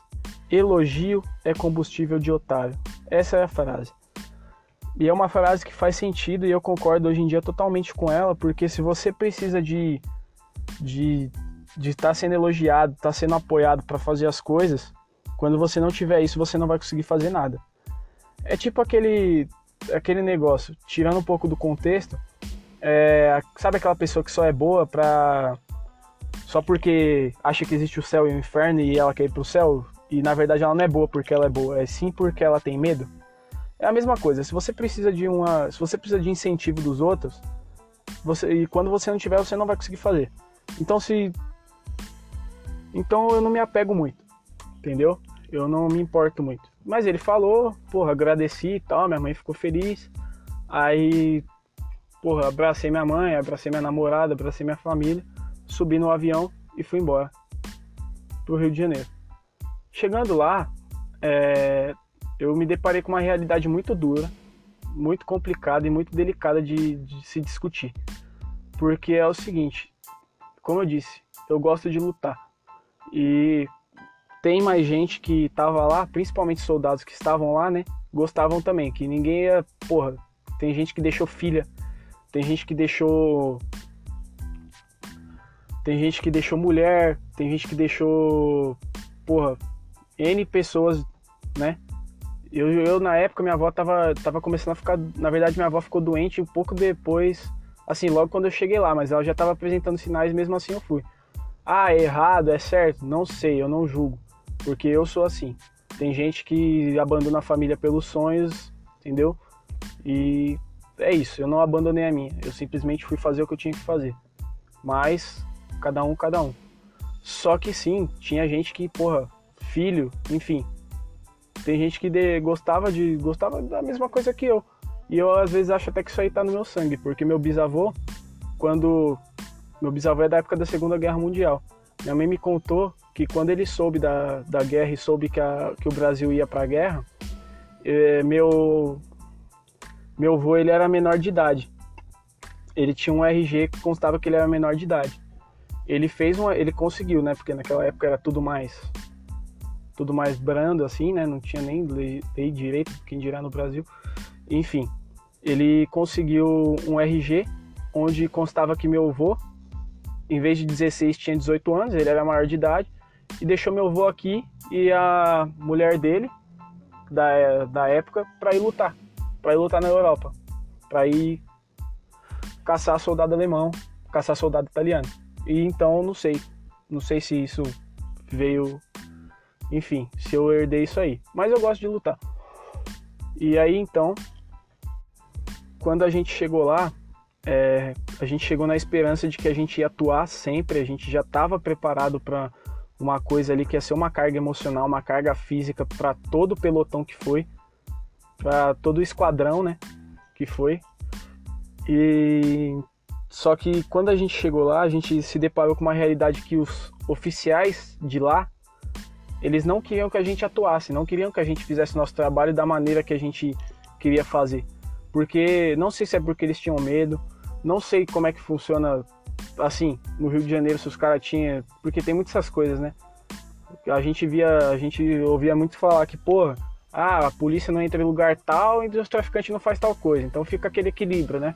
A: Elogio é combustível de otário. Essa é a frase. E é uma frase que faz sentido e eu concordo hoje em dia totalmente com ela, porque se você precisa de de de estar tá sendo elogiado, estar tá sendo apoiado para fazer as coisas, quando você não tiver isso, você não vai conseguir fazer nada. É tipo aquele aquele negócio, tirando um pouco do contexto, é, sabe aquela pessoa que só é boa pra. Só porque acha que existe o céu e o inferno e ela quer ir pro céu? E na verdade ela não é boa porque ela é boa, é sim porque ela tem medo? É a mesma coisa. Se você precisa de uma. Se você precisa de incentivo dos outros, você, e quando você não tiver, você não vai conseguir fazer. Então se. Então eu não me apego muito. Entendeu? Eu não me importo muito. Mas ele falou, porra, agradeci e tal, minha mãe ficou feliz. Aí Porra, abracei minha mãe, abracei minha namorada, abracei minha família, subi no avião e fui embora pro Rio de Janeiro. Chegando lá, é, eu me deparei com uma realidade muito dura, muito complicada e muito delicada de, de se discutir. Porque é o seguinte, como eu disse, eu gosto de lutar. E tem mais gente que tava lá, principalmente soldados que estavam lá, né? Gostavam também, que ninguém ia, porra, tem gente que deixou filha tem gente que deixou. Tem gente que deixou mulher, tem gente que deixou. Porra, N pessoas, né? Eu, eu na época, minha avó tava, tava começando a ficar. Na verdade, minha avó ficou doente um pouco depois. Assim, logo quando eu cheguei lá, mas ela já tava apresentando sinais, mesmo assim eu fui. Ah, é errado, é certo? Não sei, eu não julgo. Porque eu sou assim. Tem gente que abandona a família pelos sonhos, entendeu? E é isso, eu não abandonei a minha. Eu simplesmente fui fazer o que eu tinha que fazer. Mas, cada um, cada um. Só que sim, tinha gente que, porra, filho, enfim. Tem gente que de, gostava de. gostava da mesma coisa que eu. E eu às vezes acho até que isso aí tá no meu sangue, porque meu bisavô, quando. Meu bisavô é da época da Segunda Guerra Mundial. Minha mãe me contou que quando ele soube da, da guerra e soube que, a, que o Brasil ia pra guerra, é, meu, meu avô ele era menor de idade. Ele tinha um RG que constava que ele era menor de idade. Ele fez uma, ele conseguiu, né? Porque naquela época era tudo mais tudo mais brando assim, né? Não tinha nem lei, lei direito, quem dirá no Brasil. Enfim, ele conseguiu um RG onde constava que meu avô, em vez de 16, tinha 18 anos, ele era maior de idade, e deixou meu avô aqui e a mulher dele, da, da época, para ir lutar para ir lutar na Europa, para ir caçar soldado alemão, caçar soldado italiano. E então não sei, não sei se isso veio, enfim, se eu herdei isso aí. Mas eu gosto de lutar. E aí então, quando a gente chegou lá, é, a gente chegou na esperança de que a gente ia atuar sempre, a gente já estava preparado para uma coisa ali que ia ser uma carga emocional, uma carga física para todo o pelotão que foi para todo o esquadrão, né? Que foi. E Só que quando a gente chegou lá, a gente se deparou com uma realidade que os oficiais de lá, eles não queriam que a gente atuasse, não queriam que a gente fizesse nosso trabalho da maneira que a gente queria fazer. Porque não sei se é porque eles tinham medo, não sei como é que funciona assim, no Rio de Janeiro se os caras tinham, porque tem muitas essas coisas, né? A gente via, a gente ouvia muito falar que, porra, ah, a polícia não entra em lugar tal e os traficantes não faz tal coisa. Então fica aquele equilíbrio, né?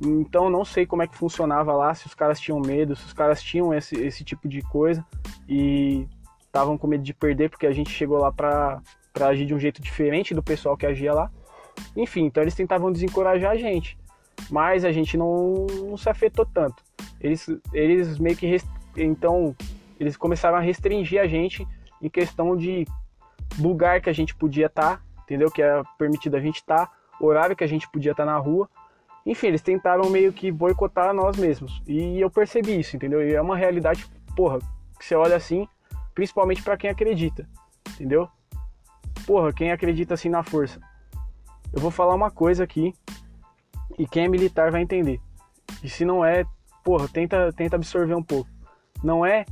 A: Então não sei como é que funcionava lá, se os caras tinham medo, se os caras tinham esse, esse tipo de coisa e estavam com medo de perder porque a gente chegou lá pra, pra agir de um jeito diferente do pessoal que agia lá. Enfim, então eles tentavam desencorajar a gente, mas a gente não, não se afetou tanto. Eles, eles meio que rest... então eles começaram a restringir a gente em questão de lugar que a gente podia estar, tá, entendeu? Que era permitido a gente estar, tá, horário que a gente podia estar tá na rua enfim, eles tentaram meio que boicotar nós mesmos. E eu percebi isso, entendeu? E é uma realidade, porra, que você olha assim, principalmente para quem acredita, entendeu? Porra, quem acredita assim na força. Eu vou falar uma coisa aqui e quem é militar vai entender. E se não é, porra, tenta, tenta absorver um pouco. Não é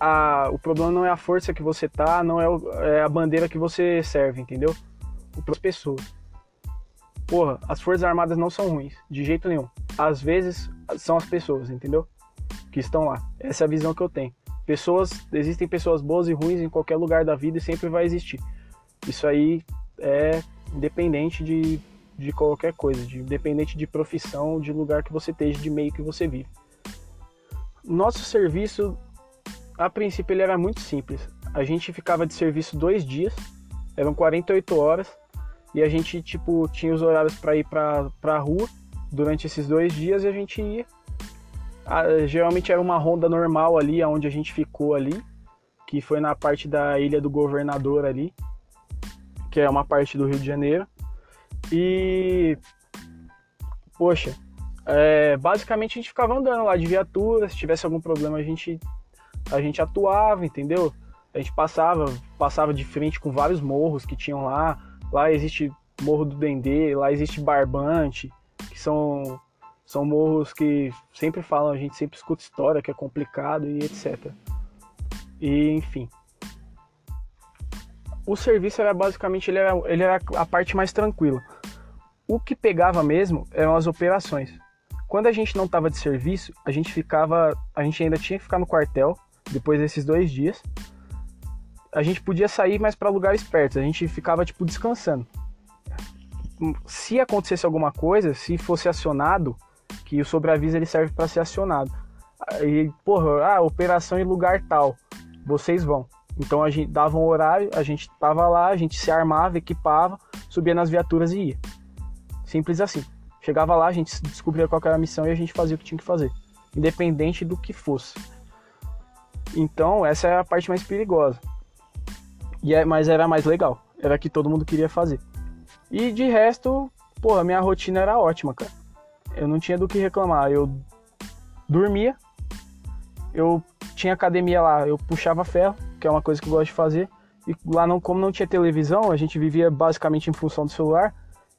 A: a, o problema não é a força que você tá, não é, o, é a bandeira que você serve, entendeu? Para as pessoas. Porra, as Forças Armadas não são ruins, de jeito nenhum. Às vezes são as pessoas, entendeu? Que estão lá. Essa é a visão que eu tenho. Pessoas, existem pessoas boas e ruins em qualquer lugar da vida e sempre vai existir. Isso aí é independente de, de qualquer coisa, de, independente de profissão, de lugar que você esteja, de meio que você vive. Nosso serviço, a princípio, ele era muito simples. A gente ficava de serviço dois dias, eram 48 horas, e a gente, tipo, tinha os horários para ir pra, pra rua durante esses dois dias e a gente ia. Ah, geralmente era uma ronda normal ali, onde a gente ficou ali, que foi na parte da Ilha do Governador ali, que é uma parte do Rio de Janeiro. E. Poxa, é, basicamente a gente ficava andando lá de viatura, se tivesse algum problema a gente, a gente atuava, entendeu? A gente passava, passava de frente com vários morros que tinham lá, Lá existe Morro do Dendê, lá existe Barbante, que são, são morros que sempre falam, a gente sempre escuta história, que é complicado e etc. E enfim. O serviço era basicamente ele era, ele era a parte mais tranquila. O que pegava mesmo eram as operações. Quando a gente não estava de serviço, a gente ficava, a gente ainda tinha que ficar no quartel depois desses dois dias a gente podia sair mais para lugares perto, a gente ficava tipo descansando. Se acontecesse alguma coisa, se fosse acionado, que o sobreaviso ele serve para ser acionado. E, porra, ah, operação em lugar tal, vocês vão. Então a gente dava um horário, a gente tava lá, a gente se armava, equipava, subia nas viaturas e ia. Simples assim. Chegava lá, a gente descobria qual era a missão e a gente fazia o que tinha que fazer, independente do que fosse. Então, essa é a parte mais perigosa. E é, mas era mais legal. Era que todo mundo queria fazer. E de resto, porra, minha rotina era ótima, cara. Eu não tinha do que reclamar. Eu dormia, eu tinha academia lá, eu puxava ferro, que é uma coisa que eu gosto de fazer. E lá não, como não tinha televisão, a gente vivia basicamente em função do celular.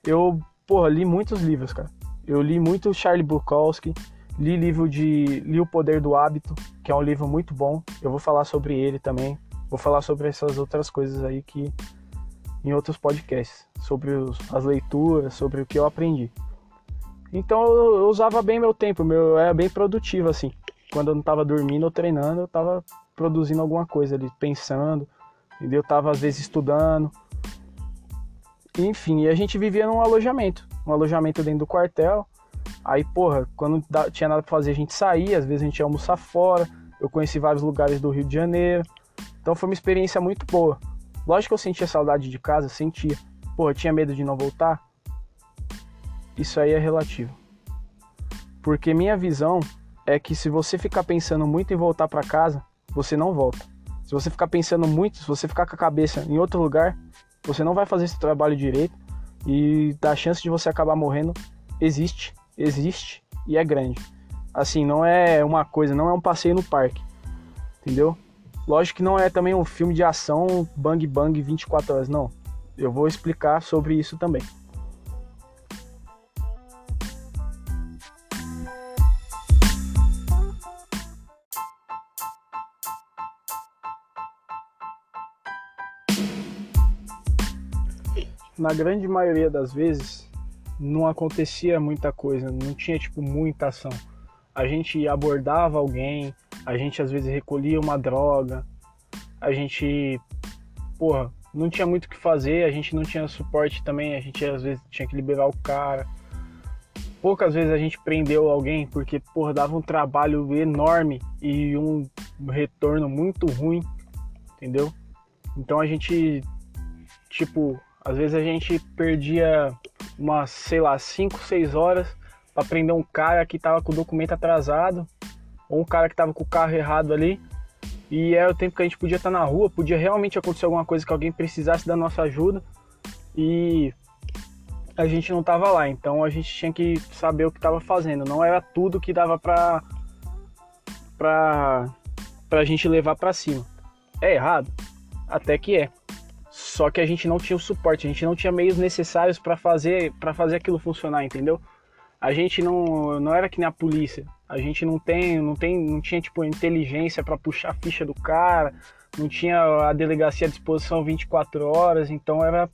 A: Eu, porra, li muitos livros, cara. Eu li muito Charlie Bukowski, li livro de li O Poder do Hábito, que é um livro muito bom. Eu vou falar sobre ele também. Vou falar sobre essas outras coisas aí que em outros podcasts, sobre os, as leituras, sobre o que eu aprendi. Então eu, eu, usava bem meu tempo, meu eu era bem produtivo assim. Quando eu não estava dormindo ou treinando, eu estava produzindo alguma coisa ali, pensando, entendeu? Eu tava às vezes estudando. Enfim, e a gente vivia num alojamento, um alojamento dentro do quartel. Aí, porra, quando tinha nada pra fazer, a gente saía, às vezes a gente ia almoçar fora. Eu conheci vários lugares do Rio de Janeiro. Então foi uma experiência muito boa. Lógico que eu sentia saudade de casa, sentia. Eu tinha medo de não voltar. Isso aí é relativo. Porque minha visão é que se você ficar pensando muito em voltar para casa, você não volta. Se você ficar pensando muito, se você ficar com a cabeça em outro lugar, você não vai fazer esse trabalho direito e a chance de você acabar morrendo existe, existe e é grande. Assim, não é uma coisa, não é um passeio no parque. Entendeu? Lógico que não é também um filme de ação bang bang 24 horas, não. Eu vou explicar sobre isso também. Na grande maioria das vezes, não acontecia muita coisa, não tinha tipo muita ação. A gente abordava alguém, a gente às vezes recolhia uma droga, a gente, porra, não tinha muito o que fazer, a gente não tinha suporte também, a gente às vezes tinha que liberar o cara. Poucas vezes a gente prendeu alguém porque, porra, dava um trabalho enorme e um retorno muito ruim, entendeu? Então a gente, tipo, às vezes a gente perdia umas, sei lá, 5, 6 horas para prender um cara que tava com o documento atrasado, ou um cara que tava com o carro errado ali. E era o tempo que a gente podia estar tá na rua, podia realmente acontecer alguma coisa que alguém precisasse da nossa ajuda. E a gente não tava lá, então a gente tinha que saber o que tava fazendo. Não era tudo que dava pra, pra, pra gente levar pra cima. É errado? Até que é. Só que a gente não tinha o suporte, a gente não tinha meios necessários para fazer para fazer aquilo funcionar, entendeu? A gente não não era que nem a polícia. A gente não tem não tem não tinha tipo inteligência para puxar a ficha do cara, não tinha a delegacia à disposição 24 horas, então era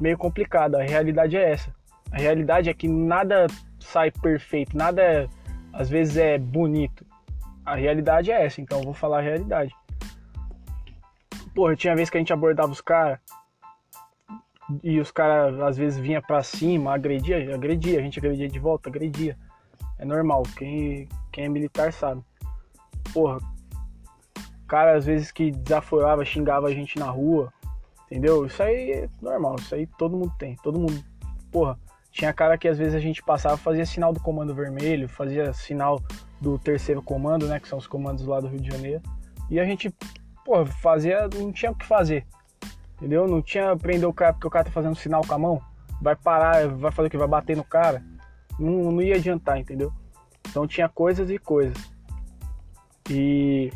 A: meio complicado. A realidade é essa. A realidade é que nada sai perfeito, nada às vezes é bonito. A realidade é essa, então eu vou falar a realidade. Porra, tinha vez que a gente abordava os caras e os caras às vezes vinha para cima, agredia, agredia, a gente agredia de volta, agredia. É normal, quem, quem é militar sabe. Porra, cara às vezes que desaforava, xingava a gente na rua, entendeu? Isso aí é normal, isso aí todo mundo tem, todo mundo. Porra, tinha cara que às vezes a gente passava, fazia sinal do comando vermelho, fazia sinal do terceiro comando, né, que são os comandos lá do Rio de Janeiro. E a gente pô, fazia, não tinha o que fazer. Entendeu? Não tinha prender o cara porque o cara tá fazendo sinal com a mão. Vai parar, vai fazer o que? Vai bater no cara. Não, não ia adiantar, entendeu? Então tinha coisas e coisas. E.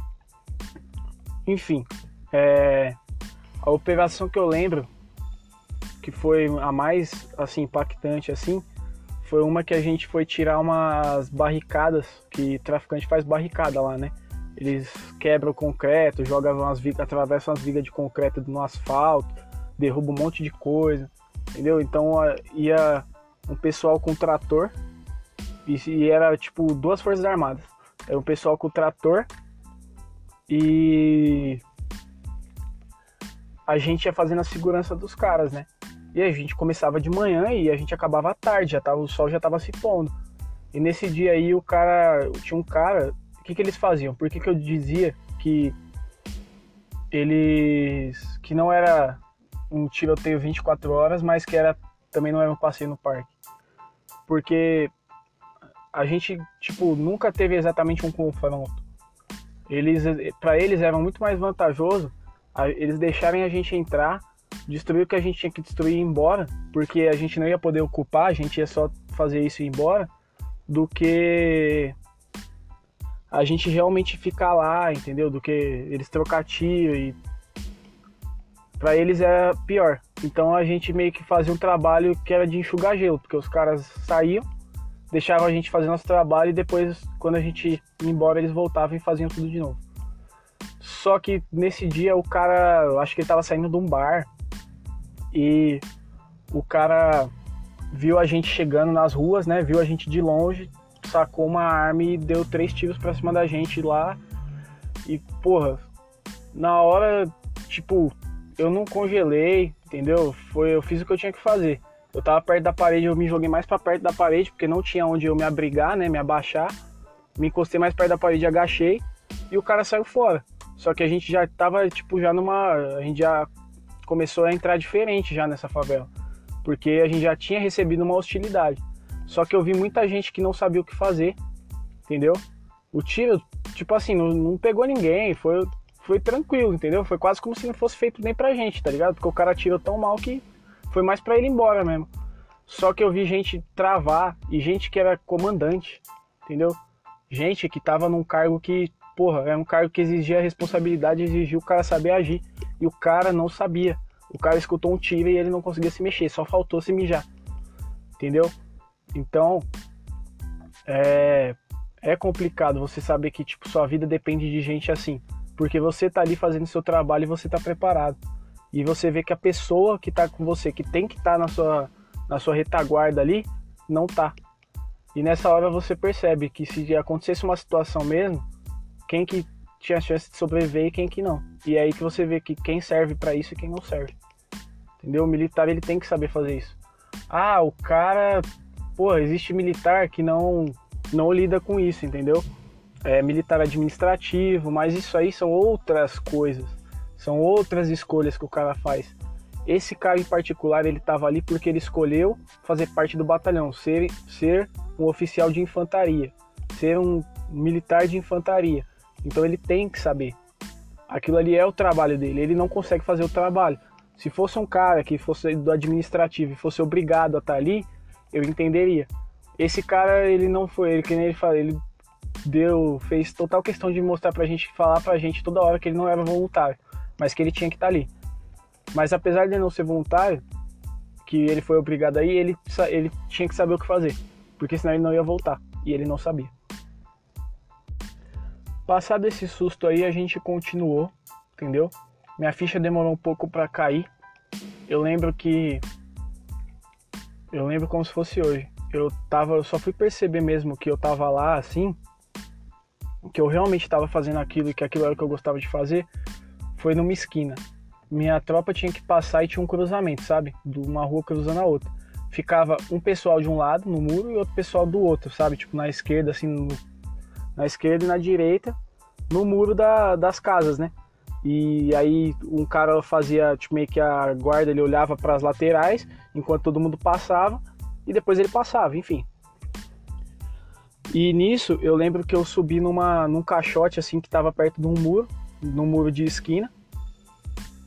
A: Enfim. É, a operação que eu lembro, que foi a mais assim, impactante assim, foi uma que a gente foi tirar umas barricadas, que traficante faz barricada lá, né? Eles quebram o concreto, jogam umas vigas, atravessam as vigas de concreto no asfalto, derrubam um monte de coisa, entendeu? Então ia um pessoal com trator e, era tipo duas forças armadas. Era um pessoal com trator e a gente ia fazendo a segurança dos caras, né? E a gente começava de manhã e a gente acabava à tarde, já tava, o sol já tava se pondo. E nesse dia aí o cara, tinha um cara, que, que eles faziam? Por que, que eu dizia que eles. que não era um tiroteio 24 horas, mas que era também não era um passeio no parque? Porque a gente, tipo, nunca teve exatamente um confronto. Eles, para eles era muito mais vantajoso eles deixarem a gente entrar, destruir o que a gente tinha que destruir e ir embora, porque a gente não ia poder ocupar, a gente ia só fazer isso e ir embora, do que a gente realmente ficar lá, entendeu? Do que eles trocar tiro e para eles era pior. Então a gente meio que fazia um trabalho que era de enxugar gelo, porque os caras saíam, deixavam a gente fazer nosso trabalho e depois quando a gente ia embora eles voltavam e faziam tudo de novo. Só que nesse dia o cara, acho que ele tava saindo de um bar e o cara viu a gente chegando nas ruas, né? Viu a gente de longe, sacou uma arma e deu três tiros pra cima da gente lá. E, porra, na hora, tipo, eu não congelei, entendeu? Foi, eu fiz o que eu tinha que fazer. Eu tava perto da parede, eu me joguei mais para perto da parede, porque não tinha onde eu me abrigar, né? Me abaixar. Me encostei mais perto da parede, agachei e o cara saiu fora. Só que a gente já tava, tipo, já numa. A gente já começou a entrar diferente já nessa favela. Porque a gente já tinha recebido uma hostilidade. Só que eu vi muita gente que não sabia o que fazer, entendeu? O tiro, tipo assim, não, não pegou ninguém, foi, foi tranquilo, entendeu? Foi quase como se não fosse feito nem pra gente, tá ligado? Porque o cara atirou tão mal que foi mais pra ele ir embora mesmo. Só que eu vi gente travar e gente que era comandante, entendeu? Gente que tava num cargo que, porra, era um cargo que exigia responsabilidade, exigia o cara saber agir. E o cara não sabia. O cara escutou um tiro e ele não conseguia se mexer, só faltou se mijar. Entendeu? Então, é, é complicado você saber que tipo sua vida depende de gente assim, porque você tá ali fazendo seu trabalho e você tá preparado. e você vê que a pessoa que tá com você, que tem que estar tá na sua na sua retaguarda ali, não tá. E nessa hora você percebe que se acontecesse uma situação mesmo, quem que tinha chance de sobreviver e quem que não. E é aí que você vê que quem serve para isso e quem não serve. Entendeu? O militar ele tem que saber fazer isso. Ah, o cara, pô, existe militar que não não lida com isso, entendeu? É militar administrativo, mas isso aí são outras coisas. São outras escolhas que o cara faz. Esse cara em particular, ele estava ali porque ele escolheu fazer parte do batalhão, ser, ser um oficial de infantaria, ser um militar de infantaria. Então ele tem que saber. Aquilo ali é o trabalho dele. Ele não consegue fazer o trabalho. Se fosse um cara que fosse do administrativo e fosse obrigado a estar ali, eu entenderia. Esse cara, ele não foi, ele que nem ele fala, ele deu, fez total questão de mostrar pra gente, falar pra gente toda hora que ele não era voluntário, mas que ele tinha que estar ali. Mas apesar de não ser voluntário, que ele foi obrigado aí, ele, ele tinha que saber o que fazer, porque senão ele não ia voltar, e ele não sabia. Passado esse susto aí, a gente continuou, entendeu? Minha ficha demorou um pouco para cair. Eu lembro que eu lembro como se fosse hoje. Eu tava, eu só fui perceber mesmo que eu tava lá assim, que eu realmente estava fazendo aquilo e que aquilo era o que eu gostava de fazer, foi numa esquina. Minha tropa tinha que passar e tinha um cruzamento, sabe? De uma rua cruzando a outra. Ficava um pessoal de um lado no muro e outro pessoal do outro, sabe? Tipo na esquerda, assim, no, na esquerda e na direita, no muro da, das casas, né? E aí um cara fazia tipo, meio que a guarda, ele olhava para as laterais enquanto todo mundo passava e depois ele passava, enfim. E nisso eu lembro que eu subi numa, num caixote assim que estava perto de um muro, num muro de esquina.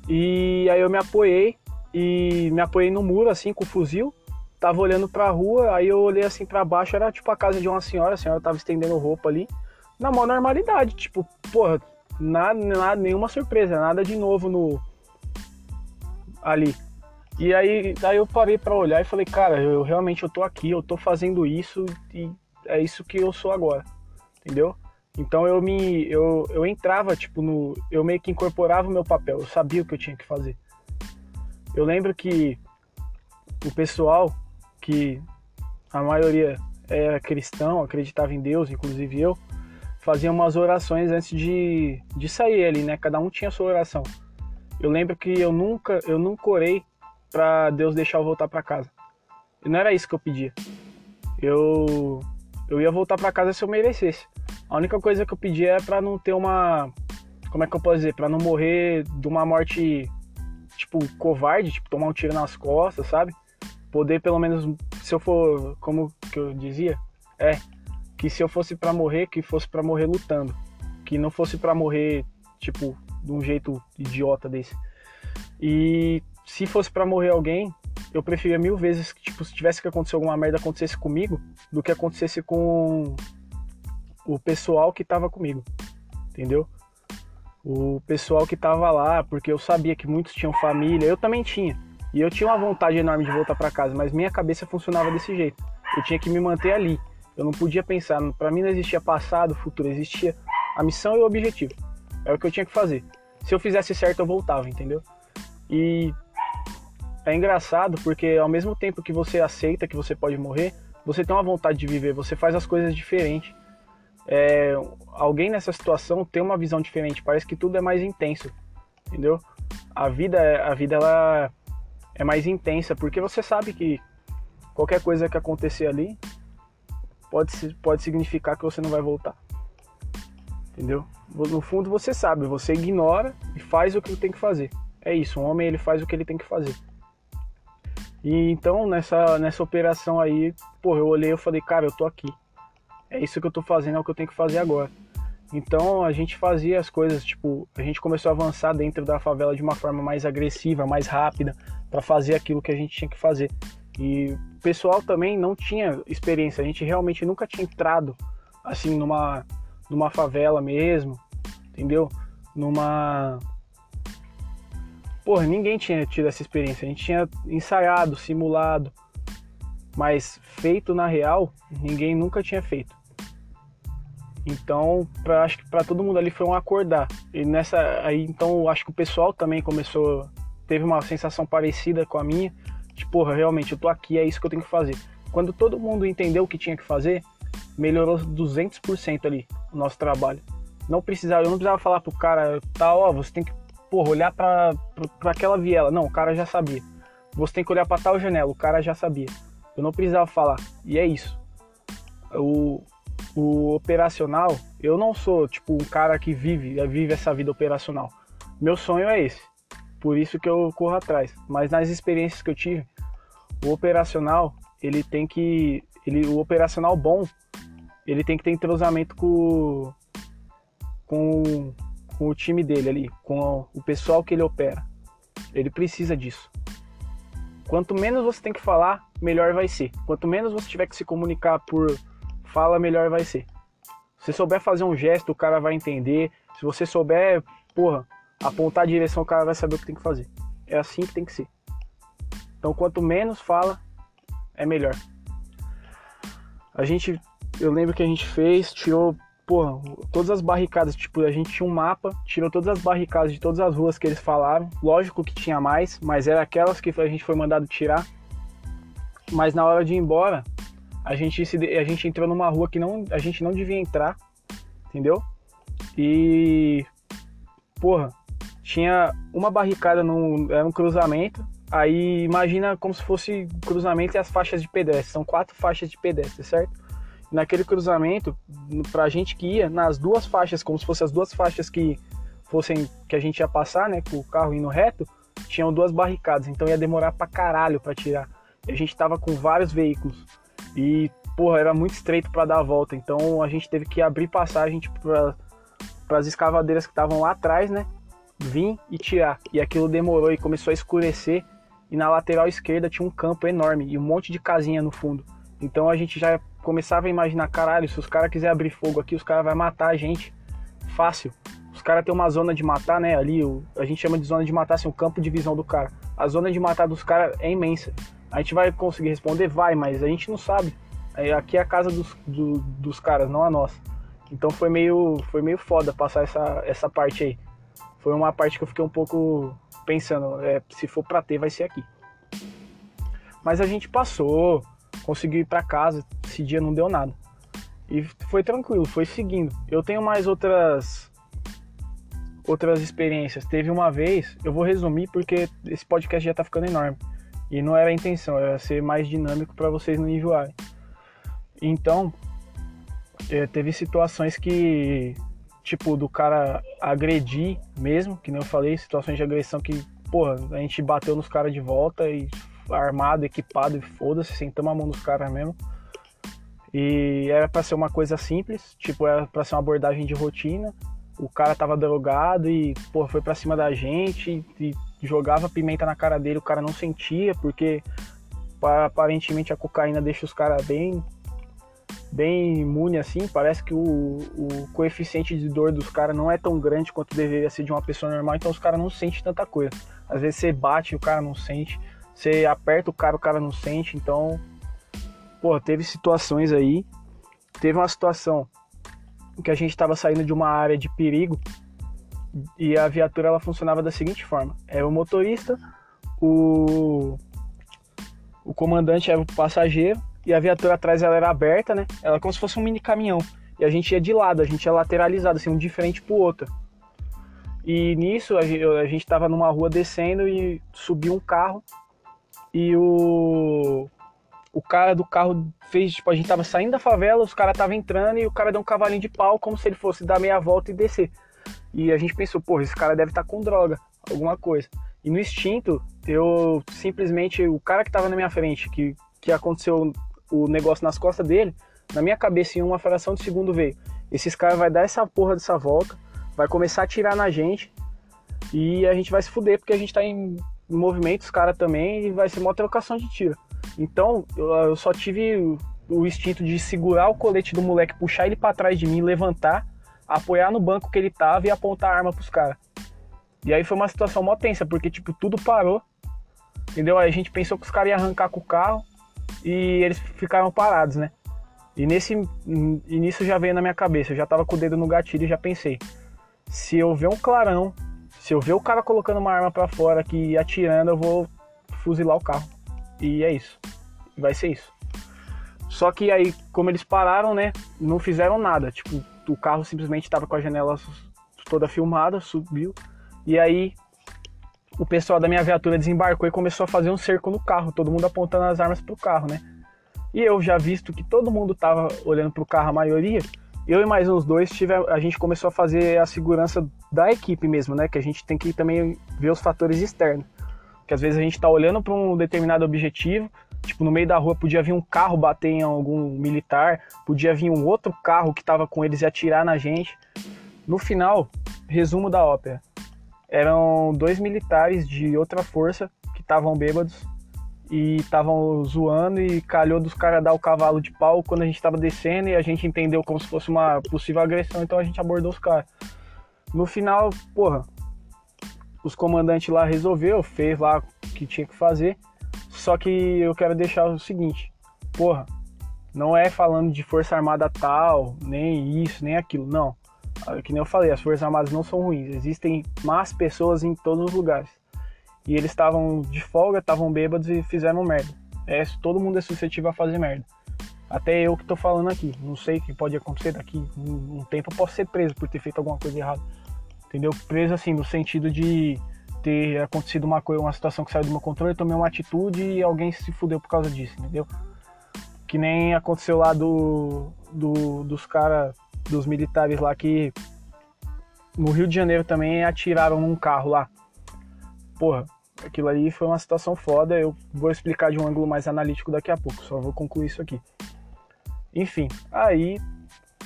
A: E aí eu me apoiei e me apoiei no muro assim com o fuzil. Tava olhando para a rua, aí eu olhei assim para baixo, era tipo a casa de uma senhora, a senhora tava estendendo roupa ali, na maior normalidade, tipo, porra, nada, nada, nenhuma surpresa, nada de novo no ali. E aí, daí eu parei para olhar e falei, cara, eu realmente eu tô aqui, eu tô fazendo isso e é isso que eu sou agora, entendeu? Então eu me eu, eu entrava tipo no eu meio que incorporava o meu papel, eu sabia o que eu tinha que fazer. Eu lembro que o pessoal que a maioria era cristão, acreditava em Deus, inclusive eu, faziam umas orações antes de, de sair ali, né? Cada um tinha sua oração. Eu lembro que eu nunca, eu nunca orei para Deus deixar eu voltar para casa. E não era isso que eu pedia. Eu, eu ia voltar para casa se eu merecesse. A única coisa que eu pedia era para não ter uma, como é que eu posso dizer, para não morrer de uma morte tipo covarde, tipo tomar um tiro nas costas, sabe? Poder pelo menos, se eu for, como que eu dizia, é que se eu fosse para morrer, que fosse para morrer lutando, que não fosse para morrer tipo de um jeito idiota desse. E se fosse para morrer alguém, eu preferia mil vezes que tipo se tivesse que acontecer alguma merda acontecesse comigo do que acontecesse com o pessoal que tava comigo. Entendeu? O pessoal que tava lá, porque eu sabia que muitos tinham família, eu também tinha. E eu tinha uma vontade enorme de voltar para casa, mas minha cabeça funcionava desse jeito. Eu tinha que me manter ali. Eu não podia pensar, para mim não existia passado, futuro, existia a missão e o objetivo. É o que eu tinha que fazer. Se eu fizesse certo, eu voltava, entendeu? E é engraçado porque ao mesmo tempo que você aceita que você pode morrer, você tem uma vontade de viver, você faz as coisas diferente. É, alguém nessa situação tem uma visão diferente, parece que tudo é mais intenso, entendeu? A vida, a vida ela é mais intensa porque você sabe que qualquer coisa que acontecer ali pode, pode significar que você não vai voltar. Entendeu? No fundo você sabe, você ignora e faz o que tem que fazer. É isso, um homem ele faz o que ele tem que fazer. E então nessa, nessa operação aí, pô, eu olhei e falei, cara, eu tô aqui. É isso que eu tô fazendo, é o que eu tenho que fazer agora. Então a gente fazia as coisas, tipo, a gente começou a avançar dentro da favela de uma forma mais agressiva, mais rápida, para fazer aquilo que a gente tinha que fazer. E pessoal também não tinha experiência, a gente realmente nunca tinha entrado assim numa numa favela mesmo, entendeu? Numa Porra, ninguém tinha tido essa experiência. A gente tinha ensaiado, simulado, mas feito na real, ninguém nunca tinha feito. Então, pra, acho que para todo mundo ali foi um acordar. E nessa aí, então, acho que o pessoal também começou teve uma sensação parecida com a minha, de porra, realmente eu tô aqui, é isso que eu tenho que fazer. Quando todo mundo entendeu o que tinha que fazer, melhorou 200% ali o nosso trabalho. Não precisava, eu não precisava falar pro cara, tá, ó, você tem que, porra, olhar pra, pra, pra aquela viela. Não, o cara já sabia. Você tem que olhar pra tal janela, o cara já sabia. Eu não precisava falar. E é isso. O, o operacional, eu não sou tipo um cara que vive, vive essa vida operacional. Meu sonho é esse. Por isso que eu corro atrás. Mas nas experiências que eu tive, o operacional, ele tem que ele o operacional bom, ele tem que ter entrosamento com com, com o time dele ali, com o pessoal que ele opera. Ele precisa disso. Quanto menos você tem que falar, melhor vai ser. Quanto menos você tiver que se comunicar por fala, melhor vai ser. Se souber fazer um gesto, o cara vai entender. Se você souber, porra, apontar a direção, o cara vai saber o que tem que fazer. É assim que tem que ser. Então, quanto menos fala, é melhor. A gente, eu lembro que a gente fez, tirou, porra, todas as barricadas, tipo, a gente tinha um mapa, tirou todas as barricadas de todas as ruas que eles falaram. Lógico que tinha mais, mas era aquelas que a gente foi mandado tirar. Mas na hora de ir embora, a gente, se, a gente entrou numa rua que não, a gente não devia entrar, entendeu? E, porra, tinha uma barricada, no, era um cruzamento, aí imagina como se fosse cruzamento e as faixas de pedestre, são quatro faixas de pedestre, certo? Naquele cruzamento, pra gente que ia, nas duas faixas, como se fossem as duas faixas que fossem, que a gente ia passar, né, com o carro indo reto, tinham duas barricadas, então ia demorar pra caralho pra tirar. E a gente tava com vários veículos. E, porra, era muito estreito para dar a volta. Então a gente teve que abrir passagem tipo, para as escavadeiras que estavam lá atrás, né? Vim e tirar. E aquilo demorou e começou a escurecer. E na lateral esquerda tinha um campo enorme e um monte de casinha no fundo. Então a gente já começava a imaginar, caralho, se os caras quiserem abrir fogo aqui, os caras vão matar a gente. Fácil. Os caras têm uma zona de matar, né? Ali, o, a gente chama de zona de matar, assim, o campo de visão do cara. A zona de matar dos caras é imensa. A gente vai conseguir responder? Vai, mas a gente não sabe. Aqui é a casa dos, do, dos caras, não a nossa. Então foi meio, foi meio foda passar essa, essa parte aí. Foi uma parte que eu fiquei um pouco pensando, é, se for pra ter, vai ser aqui. Mas a gente passou, conseguiu ir para casa, esse dia não deu nada. E foi tranquilo, foi seguindo. Eu tenho mais outras outras experiências. Teve uma vez, eu vou resumir porque esse podcast já tá ficando enorme. E não era a intenção, era ser mais dinâmico para vocês não enjoarem. Então, é, teve situações que, tipo, do cara agredir mesmo, que nem eu falei, situações de agressão que, porra, a gente bateu nos caras de volta e armado, equipado e foda-se, sentamos a mão nos caras mesmo. E era para ser uma coisa simples, tipo, era para ser uma abordagem de rotina. O cara tava drogado e, porra, foi pra cima da gente e jogava pimenta na cara dele, o cara não sentia, porque aparentemente a cocaína deixa os caras bem bem imune assim, parece que o, o coeficiente de dor dos caras não é tão grande quanto deveria ser de uma pessoa normal, então os caras não sentem tanta coisa. Às vezes você bate o cara não sente, você aperta o cara, o cara não sente, então, pô, teve situações aí. Teve uma situação que a gente estava saindo de uma área de perigo e a viatura ela funcionava da seguinte forma: era o motorista, o, o comandante era o passageiro e a viatura atrás ela era aberta, né? Ela como se fosse um mini caminhão. E a gente ia de lado, a gente ia lateralizado, assim, um de frente pro outro. E nisso a gente estava numa rua descendo e subiu um carro e o o cara do carro fez, tipo, a gente tava saindo da favela, os caras tava entrando e o cara deu um cavalinho de pau como se ele fosse dar meia volta e descer. E a gente pensou, pô, esse cara deve estar tá com droga, alguma coisa. E no instinto, eu simplesmente, o cara que tava na minha frente, que, que aconteceu o negócio nas costas dele, na minha cabeça em uma fração de segundo veio. Esses caras vai dar essa porra dessa volta, vai começar a tirar na gente e a gente vai se fuder porque a gente tá em movimento, os caras também, e vai ser uma trocação de tiro. Então, eu, só tive o, o instinto de segurar o colete do moleque, puxar ele para trás de mim, levantar apoiar no banco que ele tava e apontar a arma pros caras. E aí foi uma situação mó tensa, porque, tipo, tudo parou. Entendeu? Aí a gente pensou que os caras iam arrancar com o carro e eles ficaram parados, né? E nesse início já veio na minha cabeça, eu já tava com o dedo no gatilho e já pensei: se eu ver um clarão, Se eu ver o cara colocando uma arma para fora aqui e atirando, eu vou fuzilar o carro. E é isso. Vai ser isso. Só que aí, como eles pararam, né, não fizeram nada. Tipo, o carro simplesmente estava com a janela toda filmada, subiu. E aí o pessoal da minha viatura desembarcou e começou a fazer um cerco no carro, todo mundo apontando as armas pro carro, né? E eu já visto que todo mundo tava olhando pro carro, a maioria, eu e mais uns dois, tive, a gente começou a fazer a segurança da equipe mesmo, né? Que a gente tem que também ver os fatores externos. Que às vezes a gente tá olhando para um determinado objetivo, tipo, no meio da rua podia vir um carro bater em algum militar, podia vir um outro carro que tava com eles e atirar na gente. No final, resumo da ópera. Eram dois militares de outra força que estavam bêbados e estavam zoando e calhou dos caras dar o cavalo de pau quando a gente estava descendo e a gente entendeu como se fosse uma possível agressão, então a gente abordou os caras. No final, porra, os comandantes lá resolveu, fez lá o que tinha que fazer. Só que eu quero deixar o seguinte, porra, não é falando de força armada tal, nem isso, nem aquilo, não. Ah, que nem eu falei, as Forças Armadas não são ruins, existem más pessoas em todos os lugares. E eles estavam de folga, estavam bêbados e fizeram merda. É, todo mundo é suscetível a fazer merda. Até eu que tô falando aqui. Não sei o que pode acontecer daqui um, um tempo eu posso ser preso por ter feito alguma coisa errada. Entendeu? Preso assim, no sentido de ter acontecido uma coisa, uma situação que saiu do meu controle, eu tomei uma atitude e alguém se fudeu por causa disso, entendeu? Que nem aconteceu lá do, do dos caras dos militares lá que no Rio de Janeiro também atiraram num carro lá. Porra, aquilo ali foi uma situação foda. Eu vou explicar de um ângulo mais analítico daqui a pouco, só vou concluir isso aqui. Enfim, aí,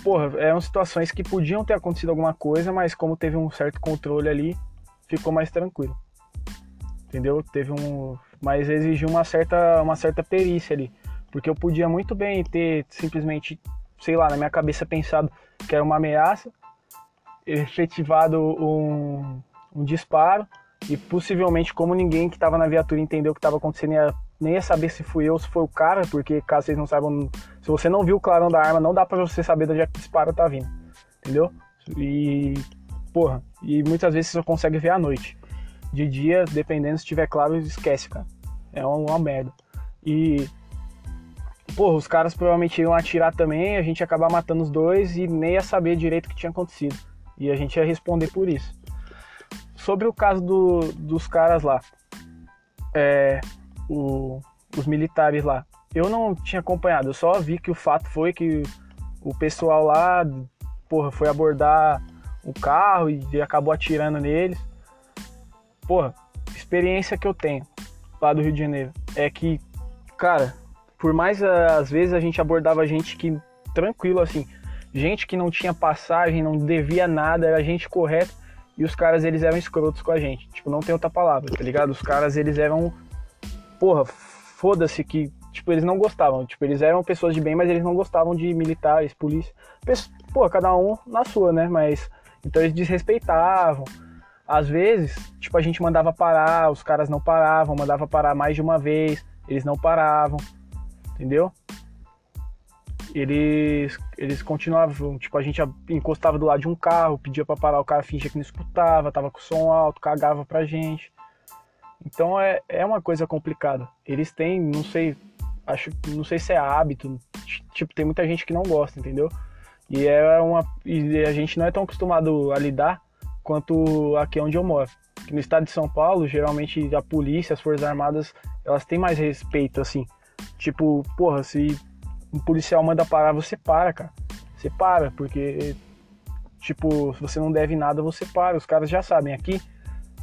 A: porra, eram situações que podiam ter acontecido alguma coisa, mas como teve um certo controle ali, ficou mais tranquilo. Entendeu? Teve um. Mas exigiu uma certa, uma certa perícia ali. Porque eu podia muito bem ter simplesmente sei lá, na minha cabeça pensado que era uma ameaça, efetivado um, um disparo e possivelmente como ninguém que estava na viatura entendeu o que estava acontecendo ia, nem ia saber se fui eu ou se foi o cara, porque caso vocês não saibam, se você não viu o clarão da arma, não dá para você saber de onde é que o disparo tá vindo, entendeu? E porra, e muitas vezes você só consegue ver à noite. De dia, dependendo se tiver claro, esquece, cara. É uma, uma merda. E Porra, os caras provavelmente iam atirar também, a gente ia acabar matando os dois e nem ia saber direito o que tinha acontecido. E a gente ia responder por isso. Sobre o caso do, dos caras lá, é, o, os militares lá, eu não tinha acompanhado, eu só vi que o fato foi que o pessoal lá, porra, foi abordar o carro e acabou atirando neles. Porra, experiência que eu tenho lá do Rio de Janeiro é que, cara, por mais eh, às vezes a gente abordava gente que tranquilo assim, gente que não tinha passagem, não devia nada, era gente correta e os caras eles eram escrotos com a gente. Tipo, não tem outra palavra, tá ligado? Os caras eles eram porra, foda-se que tipo, eles não gostavam, tipo, eles eram pessoas de bem, mas eles não gostavam de militares, polícia. Pô, cada um na sua, né? Mas então eles desrespeitavam. Às vezes, tipo, a gente mandava parar, os caras não paravam, mandava parar mais de uma vez, eles não paravam entendeu? Eles, eles continuavam, tipo, a gente encostava do lado de um carro, pedia para parar, o cara fingia que não escutava, tava com som alto, cagava pra gente. Então é, é uma coisa complicada. Eles têm, não sei, acho, não sei se é hábito, tipo, tem muita gente que não gosta, entendeu? E é uma e a gente não é tão acostumado a lidar quanto aqui onde eu moro. No estado de São Paulo, geralmente a polícia, as forças armadas, elas têm mais respeito assim Tipo, porra, se um policial manda parar, você para, cara. Você para, porque, tipo, se você não deve nada, você para. Os caras já sabem. Aqui,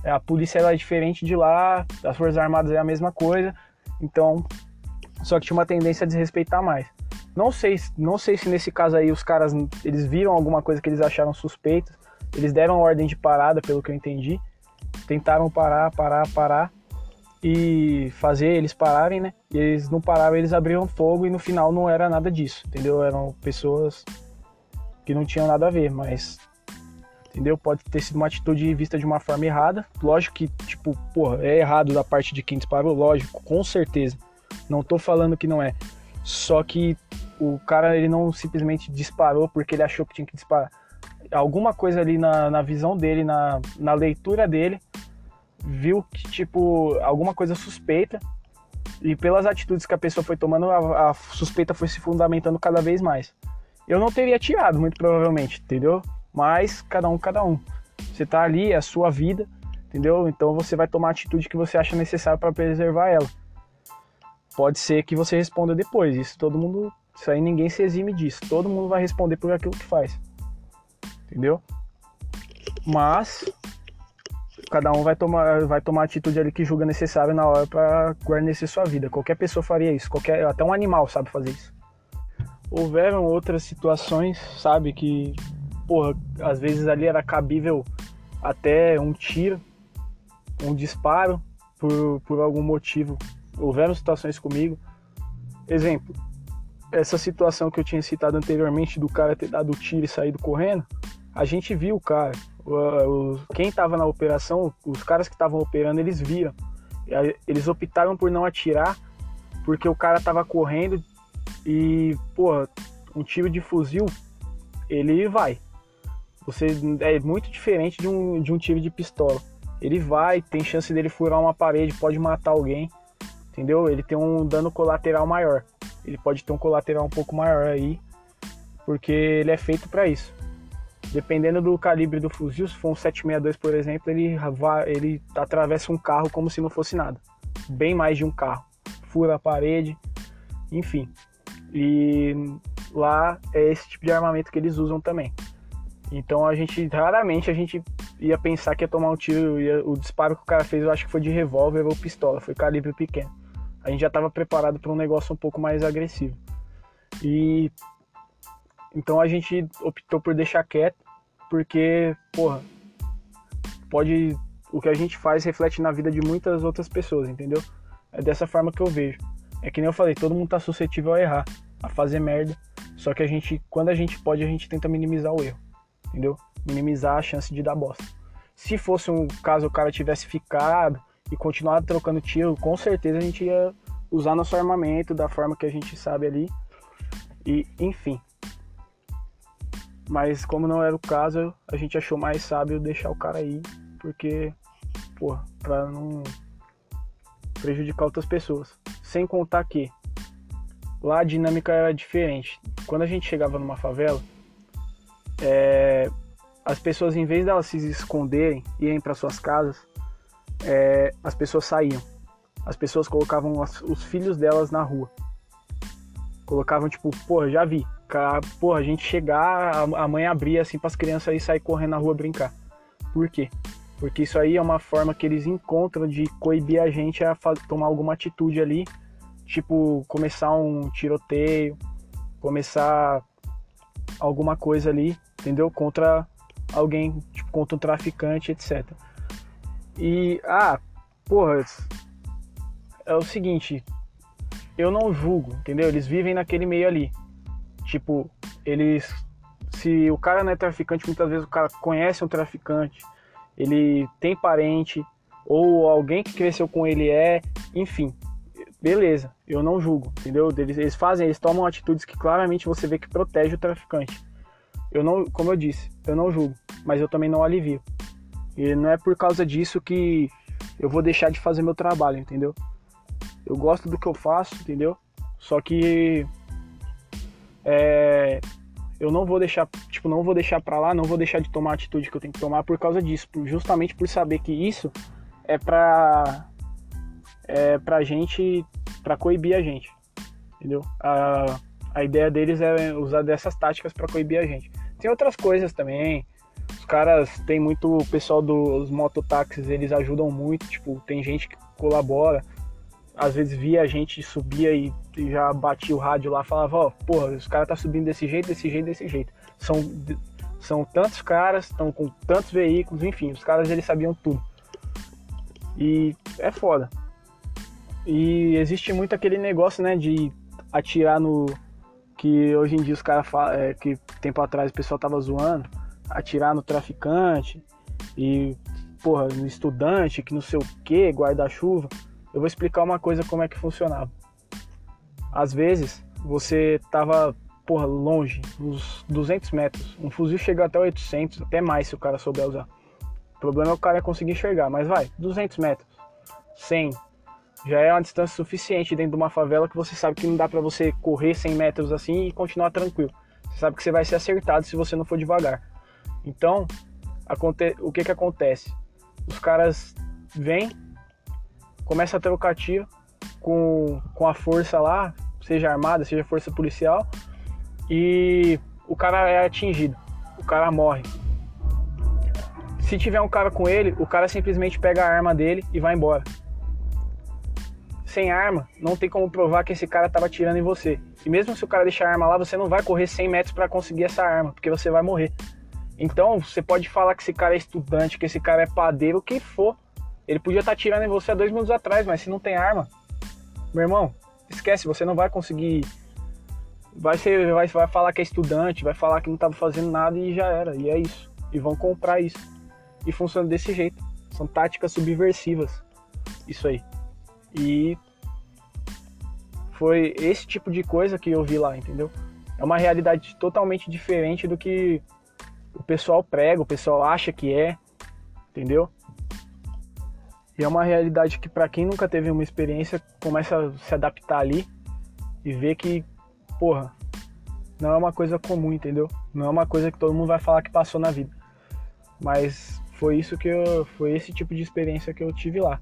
A: a polícia é diferente de lá, as Forças Armadas é a mesma coisa. Então, só que tinha uma tendência a desrespeitar mais. Não sei, não sei se nesse caso aí os caras eles viram alguma coisa que eles acharam suspeita. Eles deram ordem de parada, pelo que eu entendi. Tentaram parar, parar, parar e fazer eles pararem, né? E eles não pararam, eles abriram fogo e no final não era nada disso, entendeu? Eram pessoas que não tinham nada a ver, mas entendeu? Pode ter sido uma atitude vista de uma forma errada. Lógico que, tipo, porra, é errado da parte de quem disparou, lógico, com certeza. Não tô falando que não é. Só que o cara ele não simplesmente disparou porque ele achou que tinha que disparar. alguma coisa ali na, na visão dele, na, na leitura dele, viu que, tipo, alguma coisa suspeita. E pelas atitudes que a pessoa foi tomando, a, a suspeita foi se fundamentando cada vez mais. Eu não teria tirado, muito provavelmente, entendeu? Mas cada um, cada um. Você tá ali, é a sua vida, entendeu? Então você vai tomar a atitude que você acha necessária para preservar ela. Pode ser que você responda depois. Isso todo mundo, isso aí ninguém se exime disso. Todo mundo vai responder por aquilo que faz. Entendeu? Mas cada um vai tomar, vai tomar a atitude ali que julga necessário na hora para guarnecer sua vida. Qualquer pessoa faria isso, qualquer, até um animal sabe fazer isso. Houveram outras situações, sabe, que, porra, às vezes ali era cabível até um tiro, um disparo por, por algum motivo. Houveram situações comigo. Exemplo, essa situação que eu tinha citado anteriormente do cara ter dado o tiro e saído correndo, a gente viu o cara, quem estava na operação, os caras que estavam operando, eles viram. Eles optaram por não atirar porque o cara estava correndo e, pô, um tiro de fuzil, ele vai. Você é muito diferente de um, de um tiro de pistola. Ele vai, tem chance dele furar uma parede, pode matar alguém, entendeu? Ele tem um dano colateral maior. Ele pode ter um colateral um pouco maior aí, porque ele é feito para isso. Dependendo do calibre do fuzil, se for um 762, por exemplo, ele, vai, ele atravessa um carro como se não fosse nada. Bem mais de um carro. Fura a parede, enfim. E lá é esse tipo de armamento que eles usam também. Então a gente, raramente a gente ia pensar que ia tomar um tiro, ia, o disparo que o cara fez eu acho que foi de revólver ou pistola, foi calibre pequeno. A gente já estava preparado para um negócio um pouco mais agressivo. E então a gente optou por deixar quieto, porque, porra, pode. O que a gente faz reflete na vida de muitas outras pessoas, entendeu? É dessa forma que eu vejo. É que nem eu falei, todo mundo tá suscetível a errar, a fazer merda. Só que a gente, quando a gente pode, a gente tenta minimizar o erro, entendeu? Minimizar a chance de dar bosta. Se fosse um caso o cara tivesse ficado e continuado trocando tiro, com certeza a gente ia usar nosso armamento da forma que a gente sabe ali. E, enfim, mas como não era o caso, a gente achou mais sábio deixar o cara aí, porque, pô, pra não prejudicar outras pessoas. Sem contar que lá a dinâmica era diferente. Quando a gente chegava numa favela, é, as pessoas, em vez delas se esconderem e irem para suas casas, é, as pessoas saíam. As pessoas colocavam as, os filhos delas na rua. Colocavam, tipo, pô, já vi, porra, a gente chegar, a mãe abrir assim para as crianças aí sair correndo na rua brincar. Por quê? Porque isso aí é uma forma que eles encontram de coibir a gente a tomar alguma atitude ali, tipo começar um tiroteio, começar alguma coisa ali, entendeu? Contra alguém, tipo contra um traficante, etc. E ah, porra, é o seguinte, eu não julgo, entendeu? Eles vivem naquele meio ali. Tipo, eles. Se o cara não é traficante, muitas vezes o cara conhece um traficante, ele tem parente, ou alguém que cresceu com ele é, enfim. Beleza, eu não julgo, entendeu? Eles, eles fazem, eles tomam atitudes que claramente você vê que protege o traficante. Eu não, como eu disse, eu não julgo, mas eu também não alivio. E não é por causa disso que eu vou deixar de fazer meu trabalho, entendeu? Eu gosto do que eu faço, entendeu? Só que é, eu não vou deixar, tipo, não vou deixar para lá, não vou deixar de tomar a atitude que eu tenho que tomar por causa disso, justamente por saber que isso é pra é pra gente, pra coibir a gente, entendeu? A, a ideia deles é usar dessas táticas para coibir a gente. Tem outras coisas também, os caras tem muito, o pessoal dos mototáxis, eles ajudam muito, tipo, tem gente que colabora, às vezes via a gente subia e já batia o rádio lá, falava, ó, oh, porra, os caras tá subindo desse jeito, desse jeito, desse jeito. São, são tantos caras, estão com tantos veículos, enfim, os caras eles sabiam tudo. E é foda. E existe muito aquele negócio, né, de atirar no. Que hoje em dia os caras falam, é, que tempo atrás o pessoal tava zoando, atirar no traficante e, porra, no estudante, que não sei o que, guarda-chuva. Eu vou explicar uma coisa como é que funcionava. Às vezes você tava, porra, longe, uns 200 metros. Um fuzil chega até 800, até mais se o cara souber usar. O problema é o cara conseguir enxergar, mas vai, 200 metros, 100. Já é uma distância suficiente dentro de uma favela que você sabe que não dá para você correr 100 metros assim e continuar tranquilo. Você sabe que você vai ser acertado se você não for devagar. Então, o que que acontece? Os caras vêm, começam a trocar tiro com, com a força lá, seja armada, seja força policial, e o cara é atingido, o cara morre. Se tiver um cara com ele, o cara simplesmente pega a arma dele e vai embora. Sem arma, não tem como provar que esse cara estava atirando em você. E mesmo se o cara deixar a arma lá, você não vai correr 100 metros para conseguir essa arma, porque você vai morrer. Então, você pode falar que esse cara é estudante, que esse cara é padeiro, o que for. Ele podia estar tá atirando em você há dois minutos atrás, mas se não tem arma, meu irmão, esquece, você não vai conseguir. Vai, ser, vai, vai falar que é estudante, vai falar que não estava fazendo nada e já era. E é isso. E vão comprar isso. E funciona desse jeito. São táticas subversivas. Isso aí. E foi esse tipo de coisa que eu vi lá, entendeu? É uma realidade totalmente diferente do que o pessoal prega, o pessoal acha que é, entendeu? E é uma realidade que para quem nunca teve uma experiência começa a se adaptar ali e ver que, porra, não é uma coisa comum, entendeu? Não é uma coisa que todo mundo vai falar que passou na vida. Mas foi isso que eu, foi esse tipo de experiência que eu tive lá.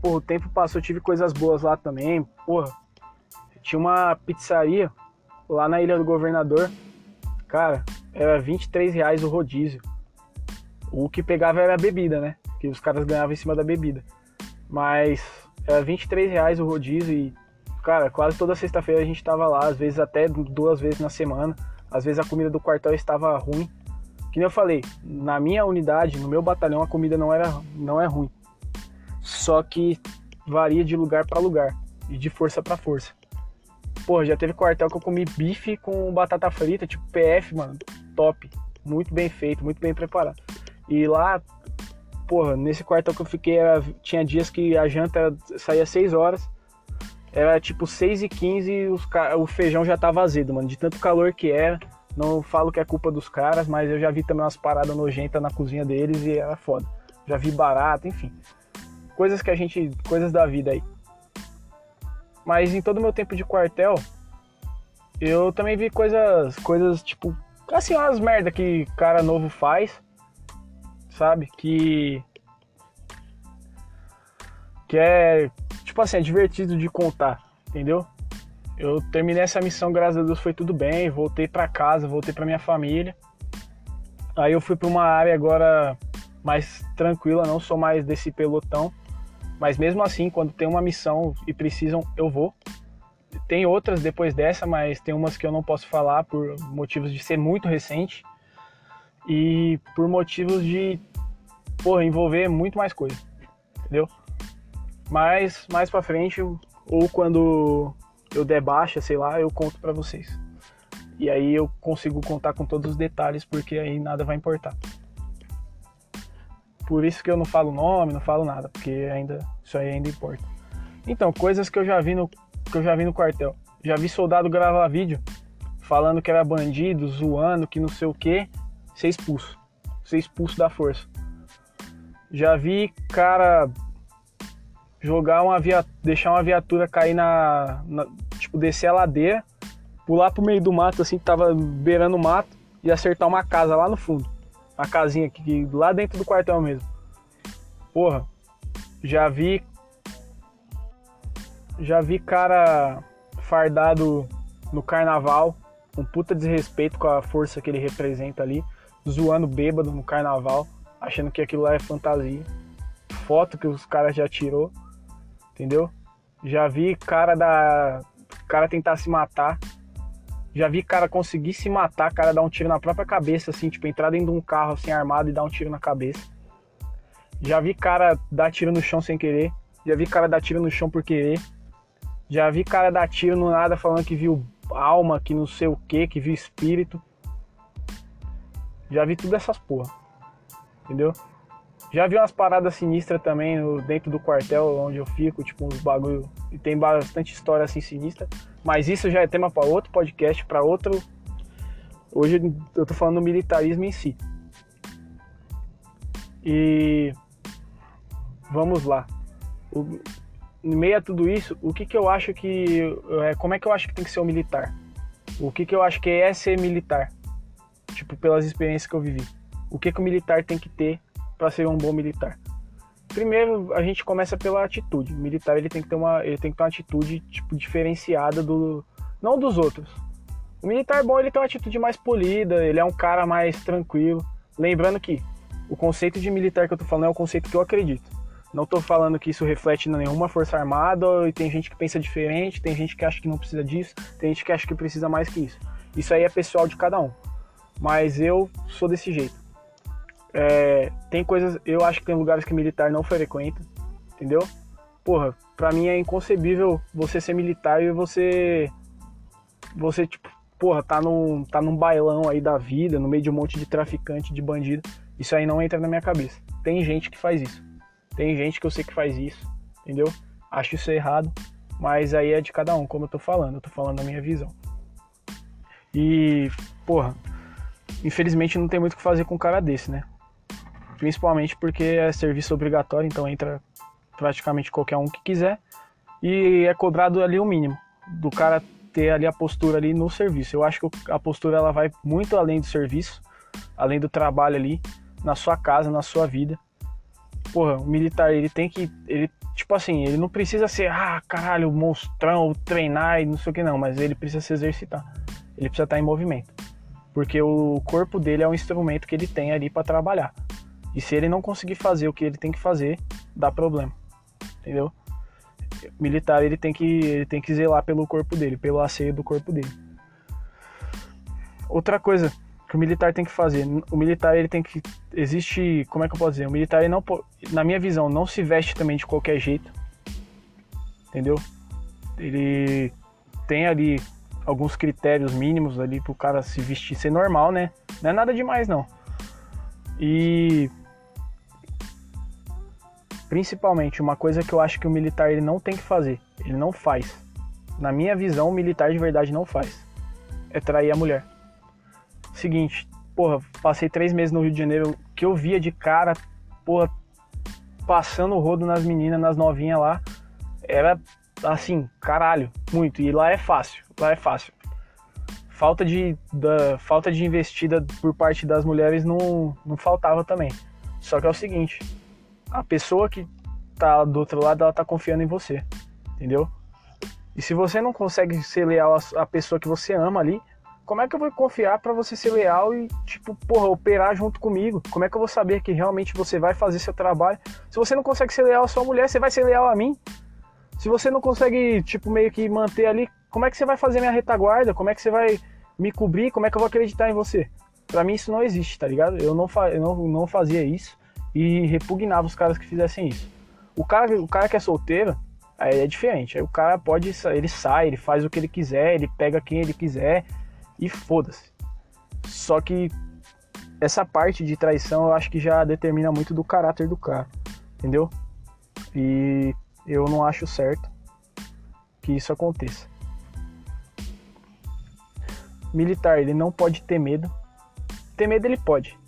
A: Porra, o tempo passou, eu tive coisas boas lá também. Porra, tinha uma pizzaria lá na Ilha do Governador. Cara, era 23 reais o rodízio. O que pegava era a bebida, né? Que os caras ganhavam em cima da bebida. Mas era 23 reais o rodízio e, cara, quase toda sexta-feira a gente tava lá, às vezes até duas vezes na semana. Às vezes a comida do quartel estava ruim. Que nem eu falei, na minha unidade, no meu batalhão, a comida não era não é ruim. Só que varia de lugar para lugar e de força para força. Pô, já teve quartel que eu comi bife com batata frita, tipo PF, mano, top. Muito bem feito, muito bem preparado. E lá porra, nesse quartel que eu fiquei, era, tinha dias que a janta saía 6 horas, era tipo 6 e 15 os, o feijão já tava azedo, mano, de tanto calor que era. Não falo que é culpa dos caras, mas eu já vi também umas paradas nojentas na cozinha deles e era foda. Já vi barato, enfim. Coisas que a gente. coisas da vida aí. Mas em todo o meu tempo de quartel, eu também vi coisas. coisas tipo. Assim, umas merda que cara novo faz sabe? Que. Que é. Tipo assim, é divertido de contar, entendeu? Eu terminei essa missão, graças a Deus foi tudo bem. Voltei para casa, voltei para minha família. Aí eu fui para uma área agora mais tranquila, não sou mais desse pelotão. Mas mesmo assim, quando tem uma missão e precisam, eu vou. Tem outras depois dessa, mas tem umas que eu não posso falar por motivos de ser muito recente e por motivos de porra, envolver muito mais coisa, entendeu? Mas mais para frente ou quando eu der baixa, sei lá, eu conto para vocês. E aí eu consigo contar com todos os detalhes porque aí nada vai importar. Por isso que eu não falo nome, não falo nada, porque ainda isso aí ainda importa. Então, coisas que eu já vi no que eu já vi no quartel. Já vi soldado gravar vídeo falando que era bandido, zoando, que não sei o que, ser expulso. Ser expulso da força. Já vi cara jogar uma via... deixar uma viatura cair na... na, tipo descer a ladeira, pular pro meio do mato assim que tava beirando o mato e acertar uma casa lá no fundo. Uma casinha aqui lá dentro do quartel mesmo. Porra, já vi já vi cara fardado no carnaval, um puta desrespeito com a força que ele representa ali, zoando bêbado no carnaval achando que aquilo lá é fantasia. Foto que os caras já tirou, entendeu? Já vi cara da cara tentar se matar. Já vi cara conseguir se matar, cara dar um tiro na própria cabeça, assim, tipo, entrar dentro de um carro assim armado e dar um tiro na cabeça. Já vi cara dar tiro no chão sem querer. Já vi cara dar tiro no chão por querer. Já vi cara dar tiro no nada falando que viu alma, que não sei o que, que viu espírito. Já vi tudo essas porra entendeu? Já vi umas paradas sinistras também no, dentro do quartel onde eu fico, tipo uns bagulho. E tem bastante história assim sinistra. Mas isso já é tema para outro podcast, para outro. Hoje eu tô falando do militarismo em si. E vamos lá. O, em meio a tudo isso, o que, que eu acho que. É, como é que eu acho que tem que ser o militar? O que, que eu acho que é ser militar? Tipo, pelas experiências que eu vivi. O que, que o militar tem que ter para ser um bom militar? Primeiro, a gente começa pela atitude. O militar ele tem que ter uma, ele tem que ter uma atitude tipo diferenciada do não dos outros. O militar bom ele tem uma atitude mais polida, ele é um cara mais tranquilo. Lembrando que o conceito de militar que eu tô falando é o conceito que eu acredito. Não tô falando que isso reflete em nenhuma força armada e tem gente que pensa diferente, tem gente que acha que não precisa disso, tem gente que acha que precisa mais que isso. Isso aí é pessoal de cada um. Mas eu sou desse jeito. É, tem coisas, eu acho que tem lugares que militar não frequenta, entendeu? Porra, pra mim é inconcebível você ser militar e você. Você, tipo, porra, tá num, tá num bailão aí da vida, no meio de um monte de traficante, de bandido. Isso aí não entra na minha cabeça. Tem gente que faz isso. Tem gente que eu sei que faz isso, entendeu? Acho isso errado, mas aí é de cada um, como eu tô falando, eu tô falando da minha visão. E, porra, infelizmente não tem muito o que fazer com um cara desse, né? Principalmente porque é serviço obrigatório, então entra praticamente qualquer um que quiser. E é cobrado ali o mínimo do cara ter ali a postura ali no serviço. Eu acho que a postura ela vai muito além do serviço, além do trabalho ali, na sua casa, na sua vida. Porra, o militar, ele tem que. Ele, tipo assim, ele não precisa ser, ah, caralho, monstrão, treinar e não sei o que não, mas ele precisa se exercitar. Ele precisa estar em movimento. Porque o corpo dele é um instrumento que ele tem ali para trabalhar. E se ele não conseguir fazer o que ele tem que fazer, dá problema. Entendeu? Militar ele tem que ele tem que zelar pelo corpo dele, pelo asseio do corpo dele. Outra coisa que o militar tem que fazer, o militar ele tem que existe, como é que eu posso dizer? O militar ele não na minha visão não se veste também de qualquer jeito. Entendeu? Ele tem ali alguns critérios mínimos ali pro cara se vestir ser normal, né? Não é nada demais não. E Principalmente, uma coisa que eu acho que o militar ele não tem que fazer, ele não faz. Na minha visão, o militar de verdade não faz. É trair a mulher. Seguinte, porra, passei três meses no Rio de Janeiro, que eu via de cara, porra, passando o rodo nas meninas, nas novinhas lá, era assim, caralho, muito. E lá é fácil, lá é fácil. Falta de, da, falta de investida por parte das mulheres não, não faltava também. Só que é o seguinte, a pessoa que tá do outro lado, ela tá confiando em você, entendeu? E se você não consegue ser leal à pessoa que você ama ali, como é que eu vou confiar para você ser leal e, tipo, porra, operar junto comigo? Como é que eu vou saber que realmente você vai fazer seu trabalho? Se você não consegue ser leal à sua mulher, você vai ser leal a mim? Se você não consegue, tipo, meio que manter ali, como é que você vai fazer minha retaguarda? Como é que você vai me cobrir? Como é que eu vou acreditar em você? Para mim isso não existe, tá ligado? Eu não, eu não, não fazia isso e repugnava os caras que fizessem isso. O cara, o cara que é solteiro, aí é diferente. Aí o cara pode, ele sai, ele faz o que ele quiser, ele pega quem ele quiser e foda-se. Só que essa parte de traição eu acho que já determina muito do caráter do cara, entendeu? E eu não acho certo que isso aconteça. Militar, ele não pode ter medo. Ter medo ele pode.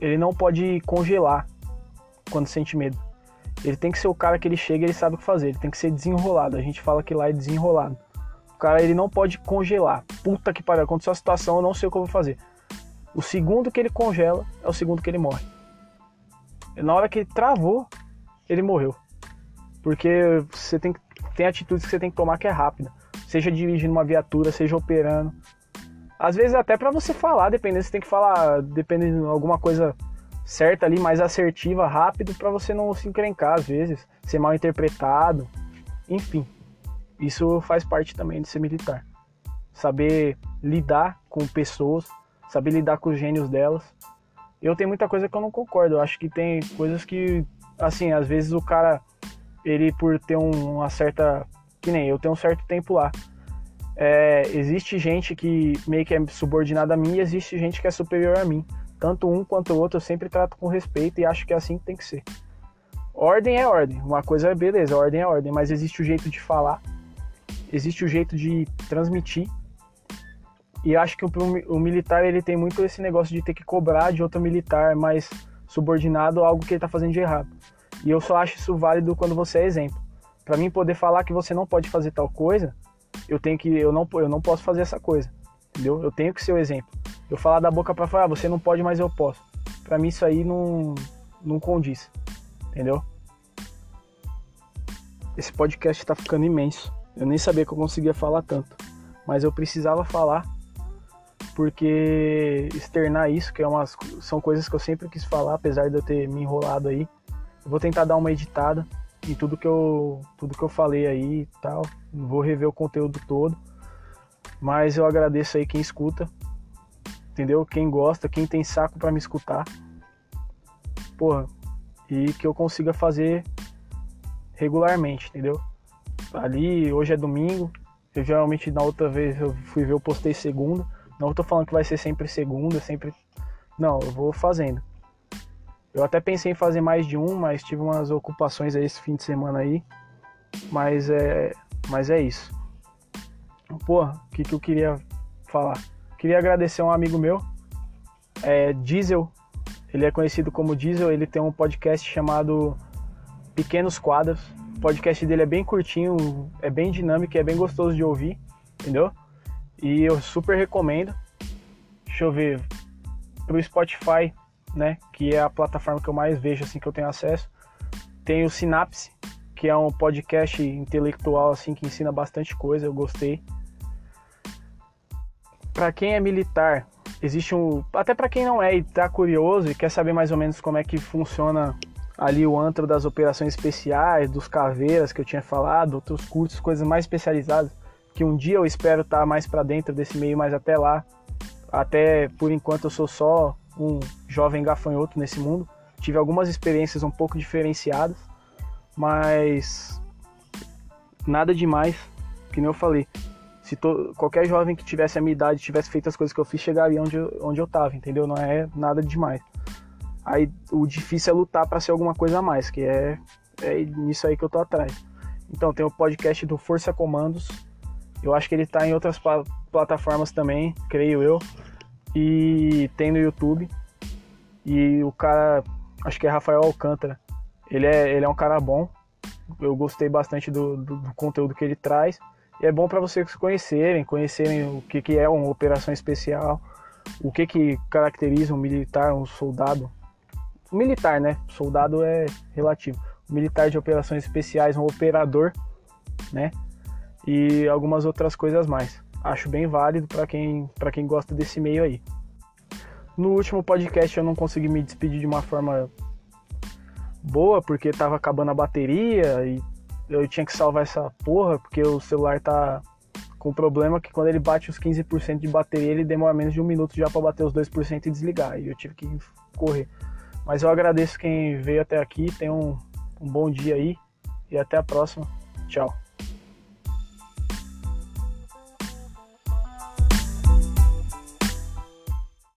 A: Ele não pode congelar quando sente medo. Ele tem que ser o cara que ele chega e ele sabe o que fazer. Ele tem que ser desenrolado. A gente fala que lá é desenrolado. O cara ele não pode congelar. Puta que pariu, aconteceu a situação, eu não sei o que eu vou fazer. O segundo que ele congela é o segundo que ele morre. Na hora que ele travou, ele morreu. Porque você tem, tem atitudes que você tem que tomar que é rápida. Seja dirigindo uma viatura, seja operando. Às vezes até para você falar, dependendo, você tem que falar, dependendo de alguma coisa certa ali, mais assertiva, rápido, para você não se encrencar às vezes, ser mal interpretado, enfim. Isso faz parte também de ser militar. Saber lidar com pessoas, saber lidar com os gênios delas. Eu tenho muita coisa que eu não concordo. Eu acho que tem coisas que, assim, às vezes o cara, ele por ter uma certa. Que nem eu tenho um certo tempo lá. É, existe gente que meio que é subordinada a mim e existe gente que é superior a mim. Tanto um quanto o outro eu sempre trato com respeito e acho que é assim que tem que ser. Ordem é ordem. Uma coisa é beleza, ordem é ordem, mas existe o jeito de falar, existe o jeito de transmitir. E acho que o, o militar ele tem muito esse negócio de ter que cobrar de outro militar mais subordinado algo que ele está fazendo de errado. E eu só acho isso válido quando você é exemplo. Para mim poder falar que você não pode fazer tal coisa, eu tenho que eu não eu não posso fazer essa coisa. Entendeu? Eu tenho que ser o exemplo. Eu falar da boca para fora, ah, você não pode, mas eu posso. Para mim isso aí não não condiz. Entendeu? Esse podcast está ficando imenso. Eu nem sabia que eu conseguia falar tanto, mas eu precisava falar porque externar isso, que é umas, são coisas que eu sempre quis falar, apesar de eu ter me enrolado aí. Eu vou tentar dar uma editada em tudo que eu, tudo que eu falei aí e tal. Vou rever o conteúdo todo. Mas eu agradeço aí quem escuta. Entendeu? Quem gosta, quem tem saco para me escutar. Porra, e que eu consiga fazer regularmente, entendeu? Ali, hoje é domingo. Eu geralmente na outra vez eu fui ver, eu postei segunda. Não estou falando que vai ser sempre segunda, sempre. Não, eu vou fazendo. Eu até pensei em fazer mais de um, mas tive umas ocupações aí esse fim de semana aí. Mas é, mas é isso. Porra, o que, que eu queria falar? Queria agradecer um amigo meu, é Diesel. Ele é conhecido como Diesel. Ele tem um podcast chamado Pequenos Quadros. O podcast dele é bem curtinho, é bem dinâmico, é bem gostoso de ouvir, entendeu? E eu super recomendo. Deixa eu ver. Pro Spotify, né? Que é a plataforma que eu mais vejo, assim, que eu tenho acesso. Tem o Synapse, que é um podcast intelectual, assim, que ensina bastante coisa. Eu gostei. Para quem é militar, existe um. Até para quem não é e tá curioso e quer saber mais ou menos como é que funciona ali o antro das operações especiais, dos caveiras que eu tinha falado, outros cursos, coisas mais especializadas que um dia eu espero estar tá mais para dentro desse meio, mas até lá, até por enquanto eu sou só um jovem gafanhoto nesse mundo. Tive algumas experiências um pouco diferenciadas, mas nada demais, que nem eu falei. Se to, qualquer jovem que tivesse a minha idade tivesse feito as coisas que eu fiz, chegaria onde eu, onde eu tava, entendeu? Não é nada demais. Aí o difícil é lutar para ser alguma coisa a mais, que é, é nisso aí que eu tô atrás. Então tem o podcast do Força Comandos, eu acho que ele tá em outras plataformas também, creio eu. E tem no YouTube. E o cara, acho que é Rafael Alcântara. Ele é, ele é um cara bom. Eu gostei bastante do, do, do conteúdo que ele traz. E é bom para vocês conhecerem, conhecerem o que, que é uma operação especial, o que, que caracteriza um militar, um soldado. Militar, né? Soldado é relativo. Militar de operações especiais, um operador, né? e algumas outras coisas mais. Acho bem válido para quem, quem gosta desse meio aí. No último podcast eu não consegui me despedir de uma forma boa, porque tava acabando a bateria e eu tinha que salvar essa porra, porque o celular tá com problema que quando ele bate os 15% de bateria, ele demora menos de um minuto já para bater os 2% e desligar. E eu tive que correr. Mas eu agradeço quem veio até aqui, tenha um, um bom dia aí e até a próxima. Tchau.